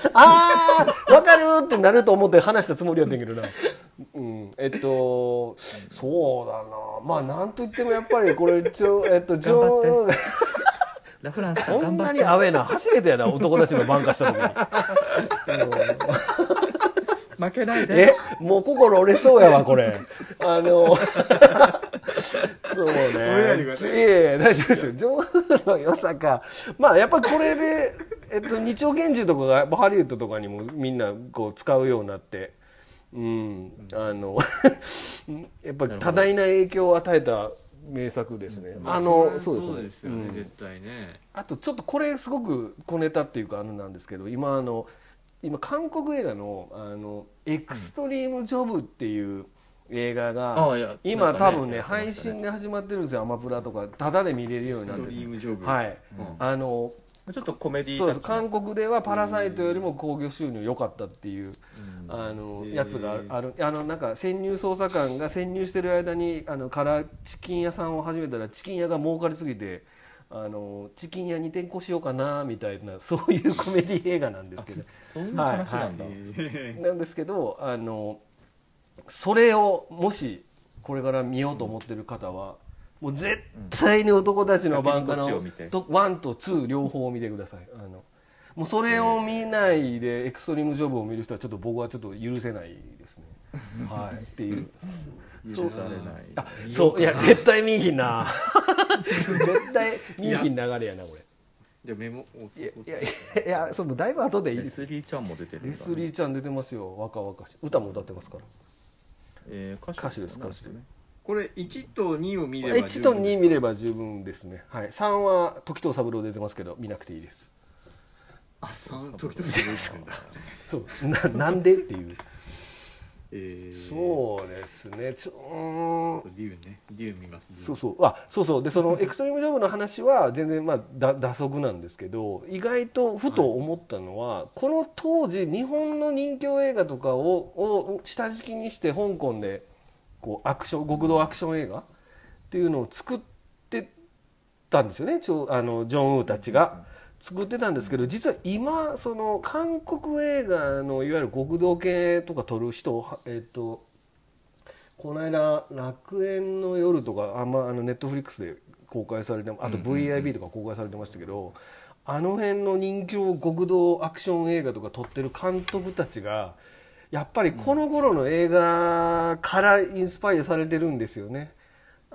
Speaker 3: ああわかるってなると思って話したつもりやったけどな。うん。えっとそうだな。まあなんといってもやっぱりこれちょ えっとジョー
Speaker 1: ラフランスさ
Speaker 3: こんなにアウェーな初めてやな男たちの挽回した時に
Speaker 1: 負けないで。
Speaker 3: えもう心折れそうやわこれ。あの そうね。
Speaker 2: いでください
Speaker 3: いやいや大丈夫ですよ。ジョーの良さか。まあやっぱこれで、えっと、二丁拳銃とかがハリウッドとかにもみんなこう使うようになって。うんあの やっぱり多大な影響を与えた名作ですね、あのそうです。ね
Speaker 2: ですよね、
Speaker 3: うん。
Speaker 2: 絶対ね。
Speaker 3: あとちょっとこれすごく小ネタっていうかあのなんですけど今あの今韓国映画のあのエクストリームジョブっていう映画
Speaker 1: あ
Speaker 3: が
Speaker 1: あいや
Speaker 3: 今
Speaker 1: なんかね
Speaker 3: 多分ね配信で始まってるんですよアマプラとかタダで見れるようになって
Speaker 2: ストリー
Speaker 3: る
Speaker 2: ムジョブ。
Speaker 3: はい。あの
Speaker 1: ちょっとコメディ
Speaker 3: そうです。韓国では「パラサイト」よりも興行収入良かったっていう、あの
Speaker 2: へー。
Speaker 3: やつがあるあのなんか潜入捜査官が潜入してる間にあのからチキン屋さんを始めたらチキン屋が儲かりすぎてあのチキン屋に転校しようかなみたいなそういうコメディ映画なんですけど
Speaker 1: そういう話なんだ、
Speaker 3: なんですけどあのそれをもしこれから見ようと思ってる方はもう絶対に男たちのバンカ
Speaker 1: 先にこっちを見て。
Speaker 3: のと1と2両方見てください。あのもうそれを見ないでエクストリームジョブを見る人はちょっと僕はちょっと許せないですね。はい。っていう。
Speaker 1: 許されない。
Speaker 3: あそう。いや絶対見いひんな。絶対見いひん流れやなこれ
Speaker 2: じゃあメモを
Speaker 3: いやいやいやそのだいぶ後でいい。
Speaker 1: レ
Speaker 3: です
Speaker 1: スリーちゃんも出てるんだね。
Speaker 3: レスリーちゃん出てますよ。若々しい。歌も歌ってますから。
Speaker 1: えー歌手です
Speaker 3: 歌手
Speaker 1: ね
Speaker 2: これ1と2を見れば
Speaker 3: 1と2見れば十分ですね、はい、3は時藤三郎出てますけど見なくていいです。
Speaker 2: あ三時々出てくるんだ。
Speaker 3: そうななんでっていう
Speaker 2: えー
Speaker 3: そうですね。ちょうーん
Speaker 2: 竜ね。竜見ます
Speaker 3: そうそう。あそうそう。でそのエクストリームジョブの話は全然まあだ打足なんですけど意外とふと思ったのは、この当時日本の人気映画とかをを下敷きにして香港でこうアクション極道アクション映画っていうのを作ってたんですよね。ちょあのジョン・ウーたちが。作ってたんですけど実は今その韓国映画のいわゆる極道系とか撮る人はえっ、とこの間楽園の夜とかあんまあのネットフリックスで公開されてあと VIB とか公開されてましたけど、あの辺の人気を極道アクション映画とか撮ってる監督たちがやっぱりこの頃の映画からインスパイアされてるんですよね。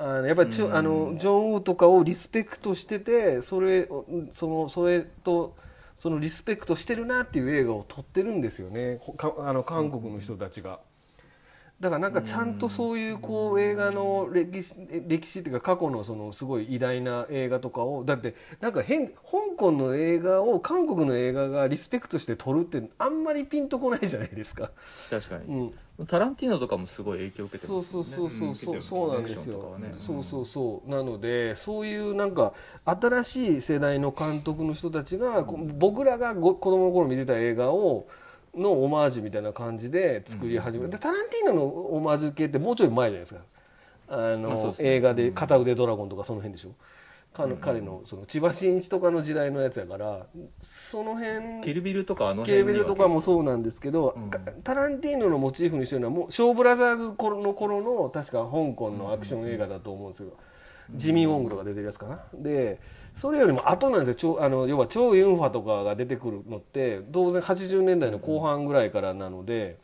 Speaker 3: あのやっぱり
Speaker 1: うん
Speaker 3: あのジョン・ウーとかをリスペクトしててそれをそのそれとそのリスペクトしてるなっていう映画を撮ってるんですよねあの韓国の人たちが。だからなんかちゃんとそういうこう映画の歴史歴史っていうか過去のそのすごい偉大な映画とかをだってなんか変香港の映画を韓国の映画がリスペクトして撮るってあんまりピンとこないじゃないですか。
Speaker 1: 確か
Speaker 3: う
Speaker 1: に、
Speaker 3: ん、
Speaker 1: タランティーノとかもすごい影響を受けてますよね。
Speaker 3: そうそうそうそう、
Speaker 2: う。ん
Speaker 3: そうなんですよ。そうそうそう。なのでそういうなんか新しい世代の監督の人たちが、こ僕らがご子供の頃見てた映画をのオマージュみたいな感じで作り始める、でタランティーノのオマージュ系ってもうちょい前じゃないですか。あの、
Speaker 1: まあね。
Speaker 3: 映画で「片腕ドラゴン」とかその辺でしょ、かの彼のその千葉真一とかの時代のやつやからその辺
Speaker 1: キルビルとかあの辺には
Speaker 3: ルとかもそうなんですけど、
Speaker 1: うん。
Speaker 3: かタランティーノのモチーフにしてるのはもうショーブラザーズ頃の頃の確か香港のアクション映画だと思うんですけど、ジミー・ウォングとか出てるやつかな。でそれよりも後なんですよあの要はチョウ・ユンファとかが出てくるのって当然80年代の後半ぐらいからなので。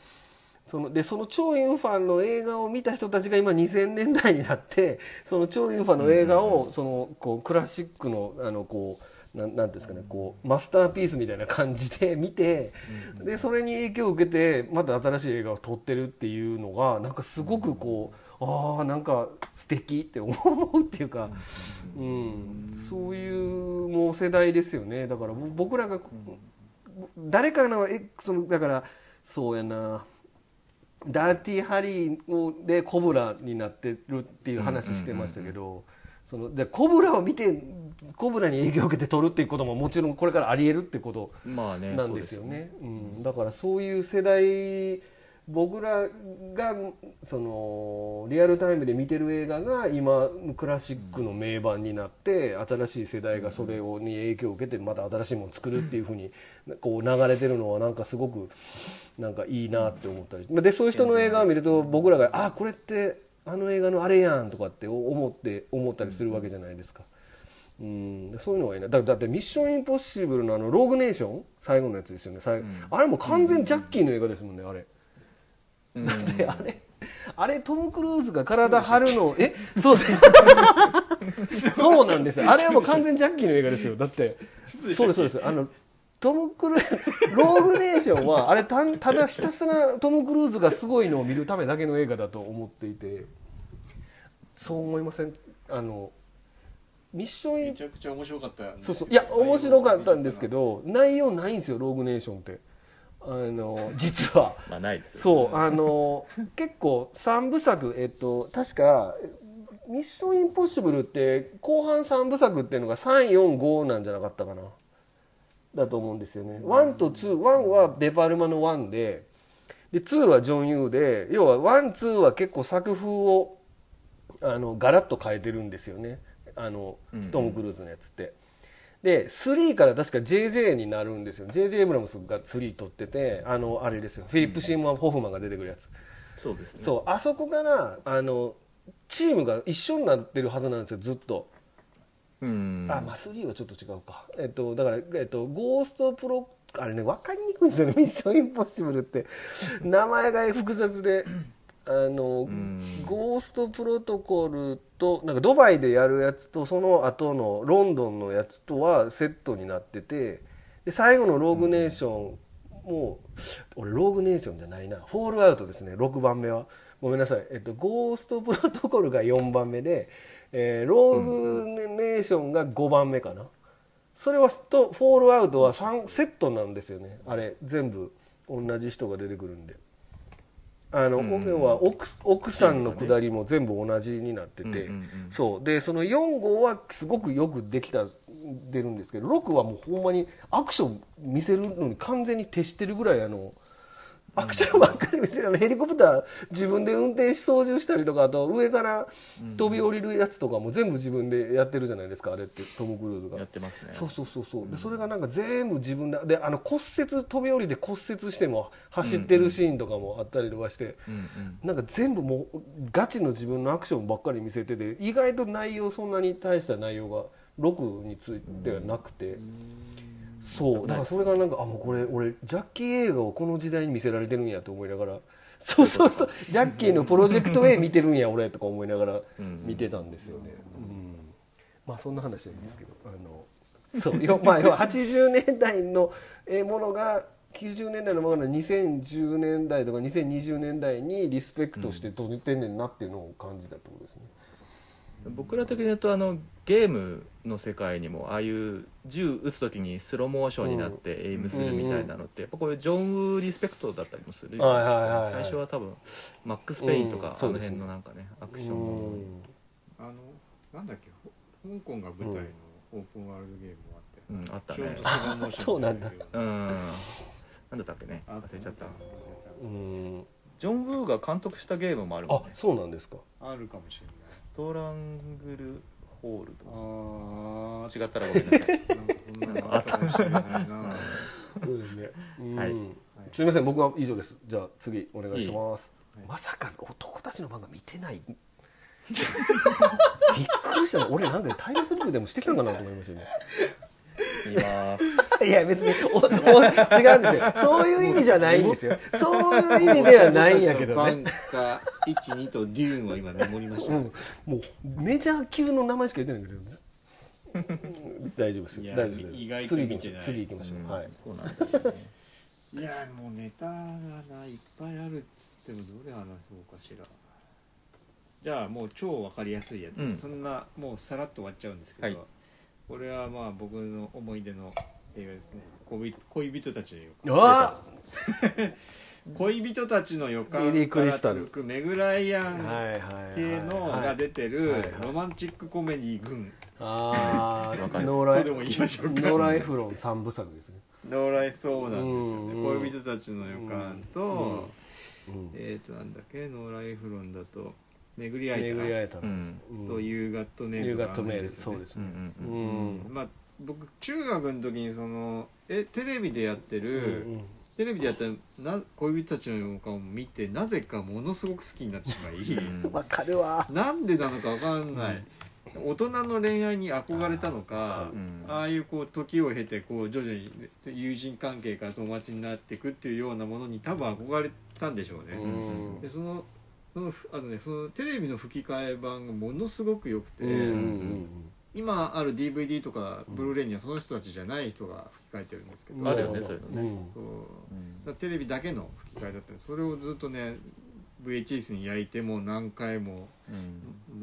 Speaker 3: そのでそのチョウ・ユンファの映画を見た人たちが今2000年代になってそのチョウ・ユンファの映画をそのこうクラシックのあのこうなんなんですかねこうマスターピースみたいな感じで見てでそれに影響を受けてまた新しい映画を撮ってるっていうのがなんかすごくこうああなんか素敵って思うっていうか、うん、そういうもう世代ですよね。だからぼ僕らが誰かのえそのだからそうやなダーティーハリーをでコブラになってるっていう話してましたけど、そのでコブラを見てコブラに影響を受けて撮るっていうことももちろんこれからありえるってこと
Speaker 1: まあね
Speaker 3: なんですよね。うん、だからそういう世代僕らがそのリアルタイムで見てる映画が今クラシックの名盤になって新しい世代がそれをに影響を受けてまた新しいものを作るっていうふうにこう流れてるのはなんかすごくなんかいいなって思ったりでそういう人の映画を見ると僕らが「あこれってあの映画のあれやん」とかって思って思ったりするわけじゃないですか。うん、そういうのがいいなだだって「ミッションインポッシブル」のあのローグネーション最後のやつですよね
Speaker 1: うん
Speaker 3: あれも完全ジャッキーの映画ですもんねあれ。
Speaker 1: うん。
Speaker 3: であれあれトム・クルーズが体張るのえ？そうです。そうなんですよ。あれはもう完全ジャッキーの映画ですよ。だってそうです。そうですあのトム・クルー ローグネーションはあれたただひたすらトム・クルーズがすごいのを見るためだけの映画だと思っていてそう思いません？あのミッション
Speaker 2: めちゃくちゃ面白かった
Speaker 3: そうそう。いや面白かったんですけど内容ないんですよローグネーションってあの実は。
Speaker 1: まあないですよ
Speaker 3: そうあの結構3部作えっと確か「ミッションインポッシブル」って後半3部作っていうのが345なんじゃなかったかな。だと思うんですよね。1と21はデパルマの1でで2はジョン・ユーで要は12は結構作風をあのガラッと変えてるんですよね。あの
Speaker 1: うん。
Speaker 3: トム・クルーズのやつって。で3から確か JJ になるんですよ。JJ エイブラムスが3取っててあのあれですよ。フィリップ・シーモア・ホフマンが出てくるやつ、
Speaker 1: そうですね。
Speaker 3: そう。あそこからあのチームが一緒になってるはずなんですよずっと、
Speaker 1: うん。
Speaker 3: あまあ3はちょっと違うか。えっとだから、えっと、ゴーストプロあれね分かりにくいんですよね。ミッションインポッシブルって。名前が複雑であの、
Speaker 1: ん。
Speaker 3: ゴーストプロトコルとなんかドバイでやるやつとその後のロンドンのやつとはセットになっててで最後のローグネーションも、俺ローグネーションじゃないな。フォールアウトですね6番目は。ごめんなさい、えっと、ゴーストプロトコルが4番目で、えーローグネーションが5番目かな、それはとフォールアウトは3セットなんですよね。あれ全部同じ人が出てくるんであの、
Speaker 1: うん
Speaker 3: 要は奥奥さんのくだりも全部同じになってて、
Speaker 1: うんうんうん
Speaker 3: そう。でその4号はすごくよくできた出るんですけど6はもうほんまにアクション見せるのに完全に徹してるぐらいあのアクションばっかり見せるヘリコプター自分で運転し操縦したりとかあと上から飛び降りるやつとかも全部自分でやってるじゃないですかあれってトム・クルーズが。
Speaker 1: やってますね。
Speaker 3: そうそうそうそう。でそれがなんか全部自分でであの骨折飛び降りて骨折しても走ってるシーンとかもあったりとかして、
Speaker 1: うんうん。
Speaker 3: なんか全部もうガチの自分のアクションばっかり見せてて意外と内容そんなに大した内容が6についてはなくて、そう。だからそれがなんかあもうこれ俺ジャッキー映画をこの時代に見せられてるんやと思いながら。そうそうそう。ジャッキーのプロジェクト A 見てるんや俺とか思いながら見てたんですよね、うん。まあそんな話なんですけどあのそう。よまあ要は80年代のえーものが90年代のものが2010年代とか2020年代にリスペクトして撮れてんねんなっていうのを感じたってことですね、
Speaker 1: 僕ら的に言うとあのゲームの世界にもああいう銃撃つ時にスローモーションになってエイムするみたいなのってやっぱこういうジョン・ウーリスペクトだったりもするよね
Speaker 3: はいはいはいはい。
Speaker 1: 最初は多分マックス・ペインとか
Speaker 3: うん。
Speaker 1: あの辺のなんかねアクション。
Speaker 2: あのなんだっけほ香港が舞台のオープンワールドゲームもあって、
Speaker 1: うんあったね。
Speaker 3: そうなんだ。
Speaker 1: う。ん。なんだったっけね。
Speaker 2: あ
Speaker 1: 忘れちゃった。
Speaker 3: うん。
Speaker 1: ジョン・ウーが監督したゲームもあるもん
Speaker 3: あ
Speaker 1: ね
Speaker 3: そうなんですか。
Speaker 2: あるかもしれない。
Speaker 1: ストラングルホールとか
Speaker 2: あー
Speaker 1: 違ったらごめんなさい
Speaker 2: なんかそんなのあったかもしれないな
Speaker 3: そうですね。うん
Speaker 1: はい
Speaker 3: すみません、僕は以上です。じゃあ次お願いします。
Speaker 2: いい
Speaker 3: まさか男たちの漫画見てない？びっくりした。俺なんかタイムスリップでもしてきたんかなと思いましたよね。
Speaker 1: 見ます
Speaker 3: いや別におお違うんですよ。そういう意味じゃないんですよ。そういう意味ではないんやけど
Speaker 2: バ
Speaker 3: ね。
Speaker 2: ンカ12とデューンを今メモりました、
Speaker 3: うん、もうメジャー級の名前しか言ってないんだけど。大丈夫です。
Speaker 2: いや
Speaker 3: 大丈夫です。
Speaker 2: 意外と
Speaker 3: 次行きましょう。次行きましょう。
Speaker 1: うん
Speaker 3: はい。
Speaker 1: そうなんだよね
Speaker 2: いやもうネタがないっぱいあるっつってもどれ話そうかしらじゃあもう超わかりやすいやつ、
Speaker 1: うん
Speaker 2: そんなもうさらっと終わっちゃうんですけど、
Speaker 1: はい
Speaker 2: これはまあ僕の思い出の映画ですね。恋恋人たちの予感。恋人たちの予感
Speaker 3: リリーク
Speaker 2: から
Speaker 3: リスタル。
Speaker 2: 続くメグライアン系のが出てるロマンチックコメディ軍。
Speaker 3: あ
Speaker 1: わかる。
Speaker 3: あノーライ
Speaker 2: とでも言いましょうか。
Speaker 3: ノーライフロン三部作ですね。
Speaker 2: ノーライそうなんですよ
Speaker 3: うん。
Speaker 2: ね恋人たちの予感と、
Speaker 3: うん。
Speaker 2: えーとなんだっけ？ノーライフロンだと巡り合えた
Speaker 3: 巡り合えたんです。
Speaker 1: うん。
Speaker 2: とユーガットメール
Speaker 3: 夕
Speaker 2: があですよね。
Speaker 3: そうですね。
Speaker 1: うんうん
Speaker 3: う
Speaker 1: うん。
Speaker 3: ん。
Speaker 2: まあ僕中学の時にそのえテレビでやってる、テレビでやったな恋人たちの予感を見てなぜかものすごく好きになってしまい。
Speaker 3: わかるわ。
Speaker 2: なんでなのかわかんない、大人の恋愛に憧れたのか
Speaker 1: うん。
Speaker 2: ああいうこう時を経てこう徐々に友人関係から友達になっていくっていうようなものに多分憧れたんでしょうね、
Speaker 3: うん。
Speaker 2: でそのそのあのねそのテレビの吹き替え版がものすごく良くて、
Speaker 3: うんうん
Speaker 2: 今ある DVD とかブルーレイにはその人たちじゃない人が吹き替えてるんですけど、
Speaker 3: うん
Speaker 1: あるよねそういうのね。
Speaker 2: そう。テレビだけの吹き替えだったんでそれをずっとね VHS に焼いてもう何回も
Speaker 1: う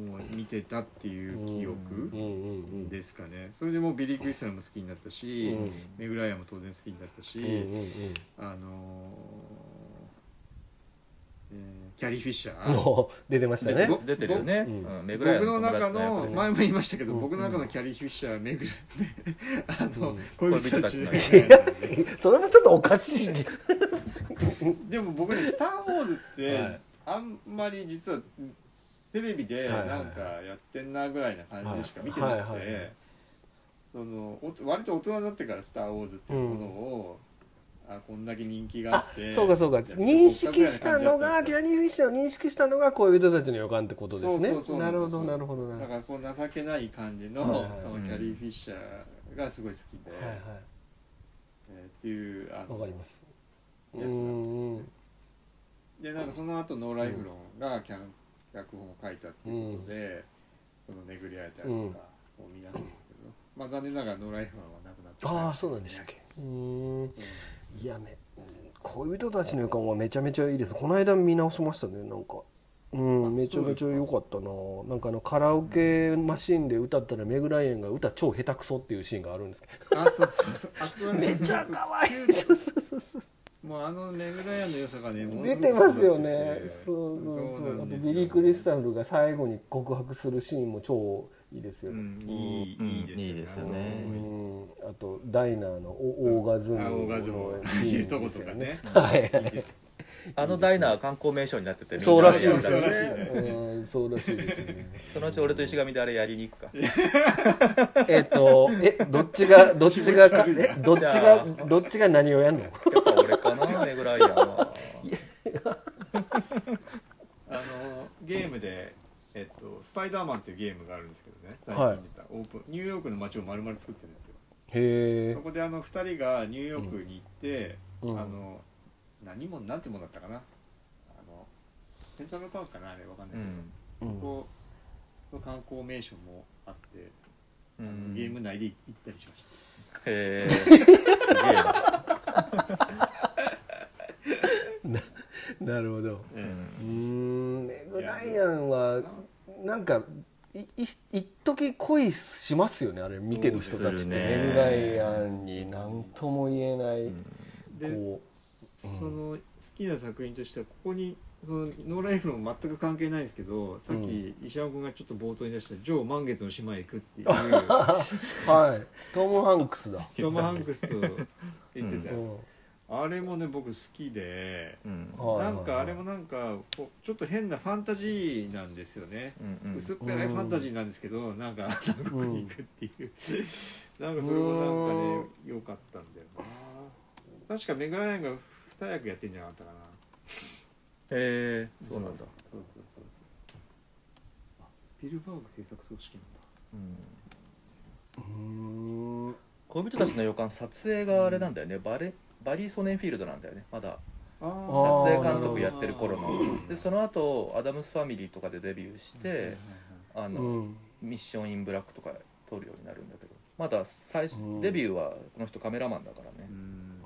Speaker 1: ん。
Speaker 2: もう見てたっていう記憶
Speaker 3: うんうんうん。
Speaker 2: ですかね。それでもうビリー・クリスタルも好きになったし、
Speaker 3: うん
Speaker 2: メグライアンも当然好きになったし、
Speaker 3: うんうん。
Speaker 2: あのーえーキャリー・フィッシャ
Speaker 3: うん
Speaker 2: ー
Speaker 3: 出てましたね。
Speaker 2: ぼ
Speaker 1: 出てるよね。
Speaker 3: うん
Speaker 2: 僕の中の前も言いましたけど、
Speaker 3: うん。
Speaker 2: 僕の中のキャリー・フィッシャーめぐるあの、
Speaker 3: うん。
Speaker 2: 恋人たちの。
Speaker 1: 恋
Speaker 3: いやそれもちょっとおかしい。
Speaker 2: でも僕ね「スター・ウォーズ」って、
Speaker 3: はい。
Speaker 2: あんまり実はテレビでなんかやってんなぐらいな感じでしか見てなくて、そのお割と大人になってから「スター・ウォーズ」っていうものを、あこんだけ人気があ
Speaker 3: あ
Speaker 2: って。
Speaker 3: そうかそうか。認識したのがキャニー・フィッシャーを認識したのが恋人たちの予感ってことですね。
Speaker 2: そうそう
Speaker 3: なるほどなるほどな。
Speaker 2: だからこう情けない感じの,、
Speaker 3: はいはい。
Speaker 2: キャリー・フィッシャーがすごい好きで、
Speaker 3: はいは
Speaker 2: えーっていうあの
Speaker 3: いわかります。う
Speaker 2: やつなんです
Speaker 3: んうん
Speaker 2: でなんかその後ノーライフロンが脚本を書いたっていうことで、その巡り合えたりとかを見出したんだけど、まあ残念ながらノーライフロンはなくなってしまい
Speaker 3: ああ
Speaker 2: ました
Speaker 3: そうなんでしたっけ。うーん。
Speaker 2: そうなん。です
Speaker 3: いやめ恋人たちの予感はめちゃめちゃいいです。この間見直しましたねなんか。うんめちゃめちゃ良かったな。なんかあのカラオケマシンで歌ったらメグライアンが歌超下手くそっていうシーンがあるんですけ
Speaker 2: あそうそうそう。あそこはね
Speaker 3: めちゃ可愛い。
Speaker 2: キュートもうあのメグライアンの良さがね
Speaker 3: 出てますよね。そうそうそう。あとビリー・クリスタルが最後に告白するシーンも超いいですよ、
Speaker 2: うんいい
Speaker 1: うん。
Speaker 2: いいですよ
Speaker 1: いいですよ
Speaker 3: う
Speaker 1: ね
Speaker 3: ん。あとダイナーのオオーガズム
Speaker 2: あオーガズム
Speaker 3: の
Speaker 2: いるとことかね。
Speaker 1: あのダイナーは観光名所になってて
Speaker 3: そうらしいです。よね
Speaker 2: そうらしいね。
Speaker 3: うん。そうらしいですね。
Speaker 1: そのうち俺と石上であれやりに行くか。
Speaker 3: えっとえどっちがどっちがかえどっちが
Speaker 1: あ
Speaker 3: どっちが何をやんの？
Speaker 1: やっぱ俺かなメグライアンは。
Speaker 2: あのゲームで、えっと、スパイダーマンっていうゲームがあるんですけどね。最
Speaker 3: はい。
Speaker 2: 近出た、オープン。ニューヨークの街を丸々作ってるんですよ。
Speaker 3: へ
Speaker 2: そこであの2人がニューヨークに行って、
Speaker 3: うん。
Speaker 2: あの何もなんてもんだったかな。あのセントラルパークかなあれわかんないけど、
Speaker 3: うん。
Speaker 2: そこの観光名所もあって、あの
Speaker 1: うん。
Speaker 2: ゲーム内で行ったりしまし
Speaker 1: へえ すげえな
Speaker 3: なるほど。
Speaker 2: た、
Speaker 1: う
Speaker 3: うんーん。メグライアンはなんかいい一時恋しますよねあれ見てる人たちって、メグライアンに何とも言えない、
Speaker 1: うん。
Speaker 2: で
Speaker 3: こ
Speaker 2: その好きな作品としてはここにそのノーライフロン全く関係ないんですけどさっき石山君がちょっと冒頭に出した「ジョー満月の島へ行く」っていう。
Speaker 3: う はい。トム・ハンクスだ、
Speaker 2: トム・ハンクスと言ってた。よ、
Speaker 3: うん
Speaker 2: あれもね僕好きで
Speaker 1: うん。
Speaker 3: はい
Speaker 2: なんかあれもなんかこうちょっと変なファンタジーなんですよね、
Speaker 1: うんうん。
Speaker 2: 薄っぺらいファンタジーなんですけどなんか南国に行くっていう、なんかそれもなんかね良かったんだよな。確かメグライアンが二役やってんじゃなかったかな。
Speaker 1: へえそうなんだ。
Speaker 2: そうそうそうそうあスピルバーグ制作組織なんだ。
Speaker 1: うん。
Speaker 3: うーん。
Speaker 1: 恋人たちの予感撮影があれなんだよね。バレバリー・ソネンフィールドなんだよね。まだ。撮影監督やってる頃の。でその後アダムス・ファミリーとかでデビューしてあの、
Speaker 3: うん。
Speaker 1: ミッション・イン・ブラックとか撮るようになるんだけど。まだ最初
Speaker 3: うん。
Speaker 1: デビューはこの人カメラマンだからね。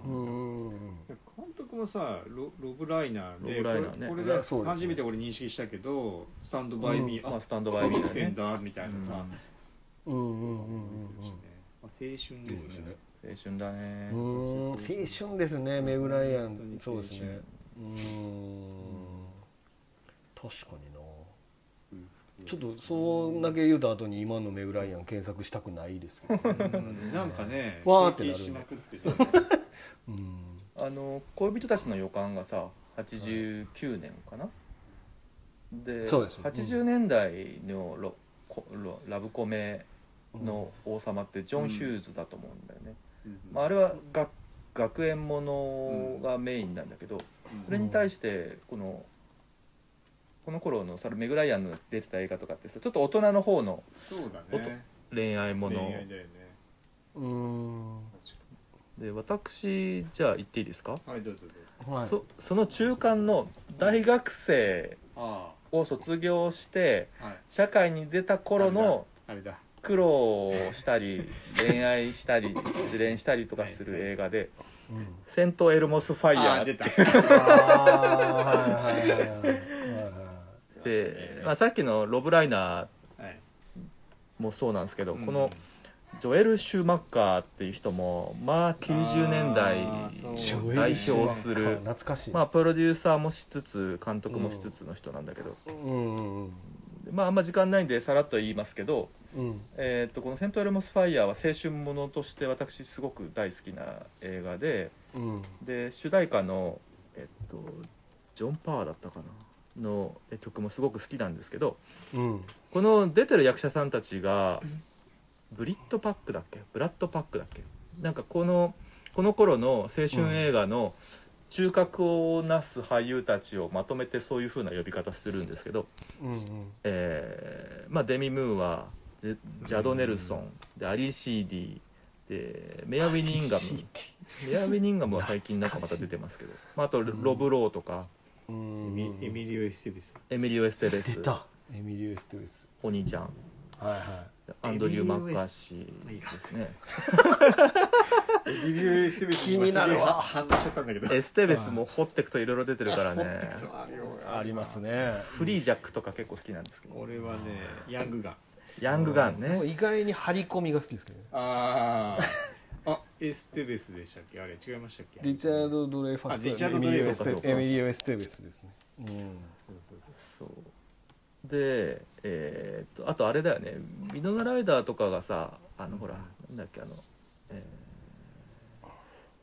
Speaker 3: う
Speaker 2: うん。
Speaker 3: ん。
Speaker 2: 監督もさロロブ・ライナーで
Speaker 1: ロブ・ライナーね。
Speaker 2: これこれで初めて俺認識したけど「スタンド・バイ・ミー」
Speaker 1: まあスタンドバイミーだね。
Speaker 2: みたいなさ、
Speaker 3: うん。うん。うん。うん。
Speaker 2: まあ青春ですね。
Speaker 3: ですね
Speaker 1: 青春だね。
Speaker 3: うん。うん青春ですねメグライアン。そうですね。うん。確かにな。ちょっとそんだけ言うた後に今のメグライアン検索したくないですけど。
Speaker 2: うん。なんかね
Speaker 3: わーってなる
Speaker 1: あの恋人たちの予感がさ89年かな？で
Speaker 3: そうです。
Speaker 1: 80年代のロコロラブコメの王様ってジョン・ヒューズだと思うんだよね、まあ、あれは学学園ものがメインなんだけど、それに対してこのこの頃のサルメグライアンの出てた映画とかってさちょっと大人の方の
Speaker 2: そうだね。
Speaker 1: 恋愛もの。
Speaker 2: 恋愛だよね。
Speaker 3: うん。
Speaker 1: で私じゃあ言っていいですか、
Speaker 2: はいどうぞどうぞ。
Speaker 3: はい。
Speaker 1: そその中間の大学生
Speaker 2: あ
Speaker 1: を卒業して社会に出た頃の
Speaker 2: あれだ
Speaker 1: 苦労をしたり恋愛したり失恋したりとかする映画で
Speaker 3: うん「
Speaker 1: セント・エルモス・ファイヤー」
Speaker 2: あ出た。
Speaker 3: あーはいはいはいはいはい
Speaker 1: で、まあ、さっきのロブ・ライナー
Speaker 2: はい
Speaker 1: もそうなんですけど、
Speaker 2: うん
Speaker 1: このジョエル・シューマッカーっていう人もまあ90年代代表する
Speaker 3: 懐かしい
Speaker 1: まあプロデューサーもしつつ監督もしつつの人なんだけど、まああんま時間ないんでさらっと言いますけど、
Speaker 3: うん。
Speaker 1: えーっとこの「セント・エルモス・ファイヤー」は青春ものとして私すごく大好きな映画で
Speaker 3: うん。
Speaker 1: で主題歌の、えっと、ジョン・パーだったかな？のえ曲もすごく好きなんですけど
Speaker 3: うん。
Speaker 1: この出てる役者さんたちがブリット・パックだっけ？ブラット・パックだっけ？なんかこのこの頃の青春映画の中核をなす俳優たちをまとめてそういう風な呼び方するんですけど、
Speaker 3: うんうん。
Speaker 1: えーまあ、デミ・ムーはジャド・ネルソンでアリー・シーディでメア・ウィニンガム。メア・ウィニンガムは最近なんかまた出てますけど、まあ、あとロブ・ローとか。
Speaker 3: う
Speaker 2: エ
Speaker 3: ん
Speaker 2: ミエミリオ・エステベス。
Speaker 1: エミリオ・エステベス。
Speaker 3: 出た。エミリオ・エステベス。
Speaker 1: お兄ちゃん
Speaker 3: はいは
Speaker 1: アンドリュー・マッカーシーですね
Speaker 2: エミリオ・エステベス
Speaker 3: 気になるわ。
Speaker 2: 反応しちゃったんだけど。
Speaker 1: エステベスも掘ってくといろいろ出てるからね。
Speaker 2: あ
Speaker 3: りますね。
Speaker 1: フリージャックとか結構好きなんですけど。
Speaker 2: 俺はねヤングガン。
Speaker 1: ヤングガンね。
Speaker 3: 意外に張り込みが好きですけどね。
Speaker 2: あああエステベスでしたっけ？あれ違いましたっけ？
Speaker 3: リチャード・ドレイファス
Speaker 2: あリチャードドレイファス
Speaker 3: エミリオ・エステベスですね。うん
Speaker 1: そうでえーっとあとあれだよね。ウィノナ・ライダーとかがさあのほらなんだっけあの、えー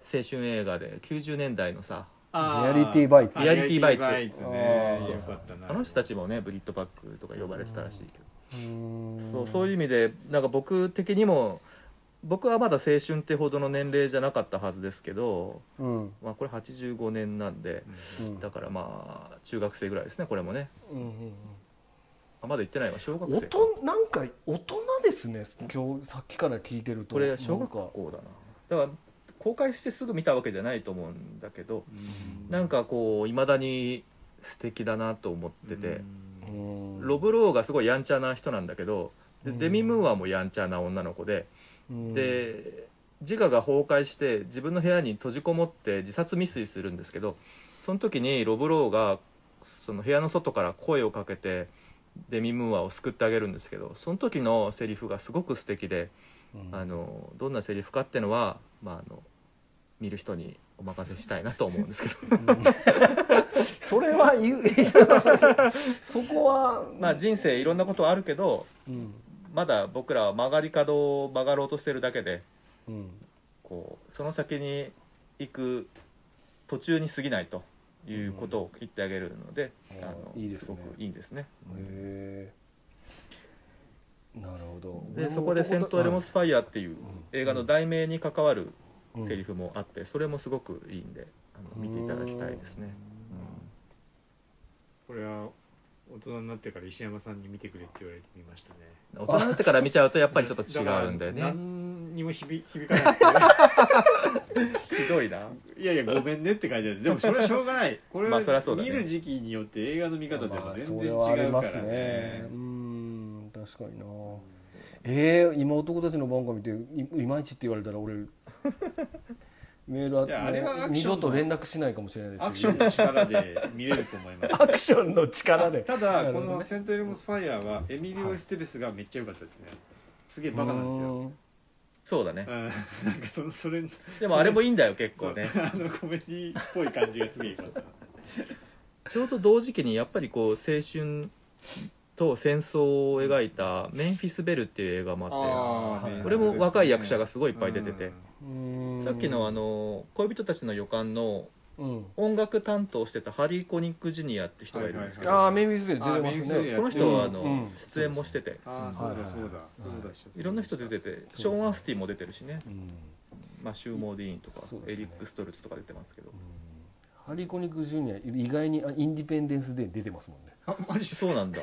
Speaker 1: 青春映画で90年代のさ
Speaker 3: リアリティバイツ。
Speaker 2: あ
Speaker 1: リアリティバイツ
Speaker 2: ね。
Speaker 3: あー
Speaker 2: よかったな。
Speaker 1: あの人たちもねブリッドバックとか呼ばれてたらしいけど、
Speaker 3: うん。
Speaker 1: そうそういう意味でなんか僕的にも僕はまだ青春ってほどの年齢じゃなかったはずですけど、
Speaker 3: うん。
Speaker 1: まあ、これ85年なんで
Speaker 3: うん。
Speaker 1: だからまあ中学生ぐらいですねこれもね。
Speaker 3: うんうん
Speaker 1: あまだ行ってないわ。小学
Speaker 3: うん
Speaker 1: 生
Speaker 3: 大人なんか大人ですね。今日さっきから聞いてると。
Speaker 1: これ小学校だな。だから公開してすぐ見たわけじゃないと思うんだけどなんかこういまだに素敵だなと思ってて、
Speaker 3: うん。
Speaker 1: ロブ・ローがすごいやんちゃな人なんだけどデミ・ムーアもやんちゃな女の子で、
Speaker 3: うん。
Speaker 1: で自我が崩壊して自分の部屋に閉じこもって自殺未遂するんですけどその時にロブ・ローがその部屋の外から声をかけてデミ・ムーアを救ってあげるんですけどその時のセリフがすごく素敵で、
Speaker 3: うん。
Speaker 1: あのどんなセリフかっていうのは、まあ、あの見る人にお任せしたいなと思うんですけど。
Speaker 3: それは言う。そこは
Speaker 1: まあ人生いろんなことあるけど
Speaker 3: うん。
Speaker 1: まだ僕らは曲がり角を曲がろうとしてるだけで
Speaker 3: うん。
Speaker 1: こうその先に行く途中に過ぎないということを言ってあげるので、
Speaker 3: うん。
Speaker 1: あの
Speaker 3: いいですね。
Speaker 1: ごくいいんですね。
Speaker 3: へえなるほど。
Speaker 1: でそこで「セント・エルモス・ファイア」っていう映画の題名に関わる
Speaker 3: うん。
Speaker 1: セリフもあってそれもすごくいいんであの見ていただきたいですね、
Speaker 2: これは大人になってから石山さんに見てくれって言われてみましたね。
Speaker 1: うん大人になってから見ちゃうとやっぱりちょっと違うんだよね。
Speaker 2: 何にも響 響かなく
Speaker 1: ひどいな。
Speaker 2: ていやいやごめんねって書いてあるでもそれはしょうがない。これは見る時期によって映画の見方でも全然違うから
Speaker 3: ますね。
Speaker 2: ね
Speaker 3: うん確かにな。えー、今男たちの挽歌見ていいまいちって言われたら俺メール
Speaker 2: はアク
Speaker 3: 二度と連絡しないかもしれないですけど
Speaker 2: アクションの力で見れると思います。
Speaker 3: アクションの力で。
Speaker 2: ただこの「セント・エルモス・ファイヤー」はエミリオ・エステベスがめっちゃ良かったですね。すげえバカなんですよ。
Speaker 1: そうだね。
Speaker 2: うん。なんかそのそれ
Speaker 1: でもあれもいいんだよ結構ね。
Speaker 2: あのコメディっぽい感じがすげえ良かった。
Speaker 1: ちょうど同時期にやっぱりこう青春と戦争を描いた「メンフィス・ベル」っていう映画もあってこれも若い役者がすごいいっぱい出てて。
Speaker 3: うん。
Speaker 1: さっきのあの恋人たちの予感の
Speaker 3: うん。
Speaker 1: 音楽担当してたハリー・コニック・ジュニアって人がいるんですけど、
Speaker 3: ああメイビーズベル出てますね。
Speaker 1: この人はあの、
Speaker 3: うん。
Speaker 1: 出演もしてて。
Speaker 2: ああそうだそうだ
Speaker 3: はい。
Speaker 2: そうだ。し
Speaker 1: い。ろんな人出ててショーン・アースティンも出てるしね、
Speaker 3: うん。
Speaker 1: まあ、シューモーディーンとか、エリック・ストルツとか出てますけど、
Speaker 3: ハリー・コニック・ジュニア意外にあインディペンデンス・デーに出てますもんね
Speaker 2: あマジ
Speaker 1: そうなんだ。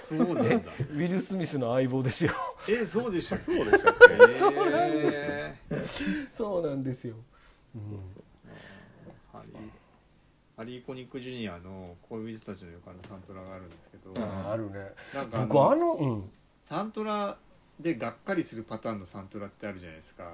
Speaker 2: そうなんだ。
Speaker 3: ウィル・スミスの相棒ですよ。
Speaker 2: えそうでした
Speaker 1: そうでしたっけ？
Speaker 2: そう
Speaker 3: なん
Speaker 2: です。
Speaker 3: そうなんですよ、うん。
Speaker 2: ハリーハリー・コニック・ジュニアの恋人たちの予感のサントラがあるんですけど。
Speaker 3: ああるね。
Speaker 2: なんかあ
Speaker 3: 僕あ
Speaker 2: の
Speaker 3: のうん。
Speaker 2: サントラでがっかりするパターンのサントラってあるじゃないですか。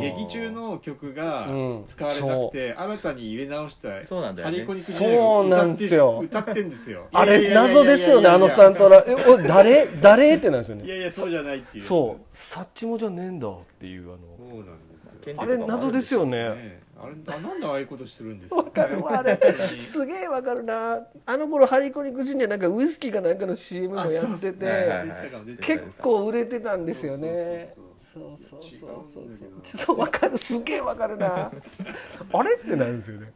Speaker 2: 劇中の曲が
Speaker 3: うん。
Speaker 2: 使われなくて新たに入れ直した
Speaker 1: そうなんだよね。
Speaker 2: ハリー・コニック・
Speaker 3: そうなんですよ。
Speaker 2: 歌って歌ってんですよ。
Speaker 3: あれ謎ですよねあのサントラ。えお誰？誰？ってなんですよ
Speaker 2: い
Speaker 3: ね
Speaker 2: やいやそうじゃないっていう
Speaker 3: そう。サッチモじゃねえんだっていうあの。
Speaker 2: そうなんですよ。
Speaker 3: あれ謎ですよね。
Speaker 2: ねあれあなんでああいうことしてるんですか？
Speaker 3: わかるわあれ。すげえわかるな。あの頃ハリー・コニック・ジュニアなんかウイスキーかなんかの CM もやってて、
Speaker 2: ね。
Speaker 1: はいはい
Speaker 3: 結構売れてたんですよね。
Speaker 2: そ
Speaker 3: そうそうそう。そうそうわかる。すげえわかるな。あれってなんですよね。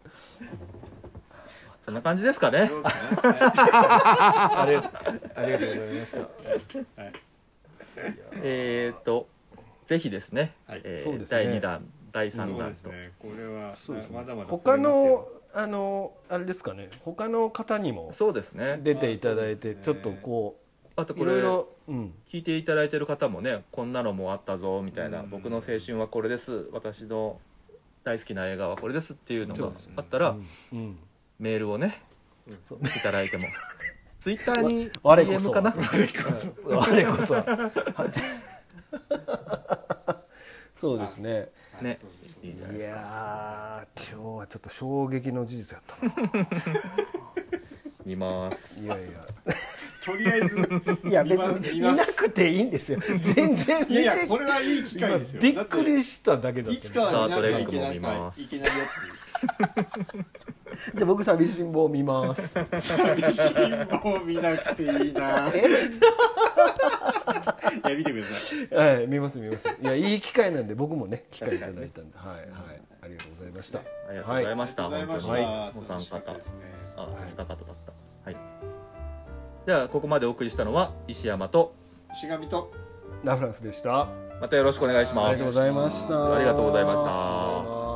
Speaker 1: そんな感じですかね。
Speaker 2: そうですね。
Speaker 3: ありありがとうございました。
Speaker 1: えっとぜひですね、
Speaker 2: はい。
Speaker 1: えー
Speaker 3: そうですね。
Speaker 1: 第2弾第
Speaker 2: そう
Speaker 1: 3弾と、
Speaker 2: ですね。これは
Speaker 3: そうですね。
Speaker 2: まだまだ
Speaker 3: 他の
Speaker 2: よ。
Speaker 3: あのあれですかね。他の方にも
Speaker 1: そうですね。
Speaker 3: 出ていただいて、ちょっとこ
Speaker 1: あとこれ
Speaker 3: ういろいろ、うん、
Speaker 1: 聞いていただいてる方もねこんなのもあったぞみたいな、
Speaker 2: うん。
Speaker 1: 僕の青春はこれです。私の大好きな映画はこれですっていうのがあったら、
Speaker 3: うん。うん。
Speaker 1: メールをね
Speaker 3: そう。
Speaker 1: いただいても。ツイッターに
Speaker 3: 我こそ
Speaker 1: DM かな？
Speaker 3: 我こそは。そうですね
Speaker 1: ね。いいじゃないです。か
Speaker 3: やー今日はちょっと衝撃の事実やったな。
Speaker 1: 見ます。
Speaker 3: いやいや。
Speaker 2: とりあえず
Speaker 3: いや別に見な
Speaker 2: 見ます
Speaker 3: くていいんですよ。全然見て。
Speaker 2: いやいやこれはいい機会ですよ。
Speaker 3: びっくりしただけだった
Speaker 2: いつかは見なきゃいけ
Speaker 1: スタートレイクも
Speaker 2: ない
Speaker 1: 見ます。
Speaker 2: いけないや
Speaker 3: じゃあ僕寂しん坊見ます。
Speaker 2: つ寂しん見なくていいな。
Speaker 3: え？
Speaker 2: いや見てください。
Speaker 3: はい見ます見ます。いやいい機会なんで僕もね機会いただいたんで。はいはい。ありがとうございました。
Speaker 1: ありがとうございました、
Speaker 2: ありがとうございました。
Speaker 1: 本当にお三
Speaker 2: 楽しかった
Speaker 1: 方
Speaker 2: ですね。
Speaker 1: あ、お二方だった。はい。じゃあここまでお送りしたのは石山と
Speaker 2: しがみと
Speaker 3: ラフランスでした。
Speaker 1: またよろしくお願いします。
Speaker 3: ありがとうございました。
Speaker 1: ありがとうございました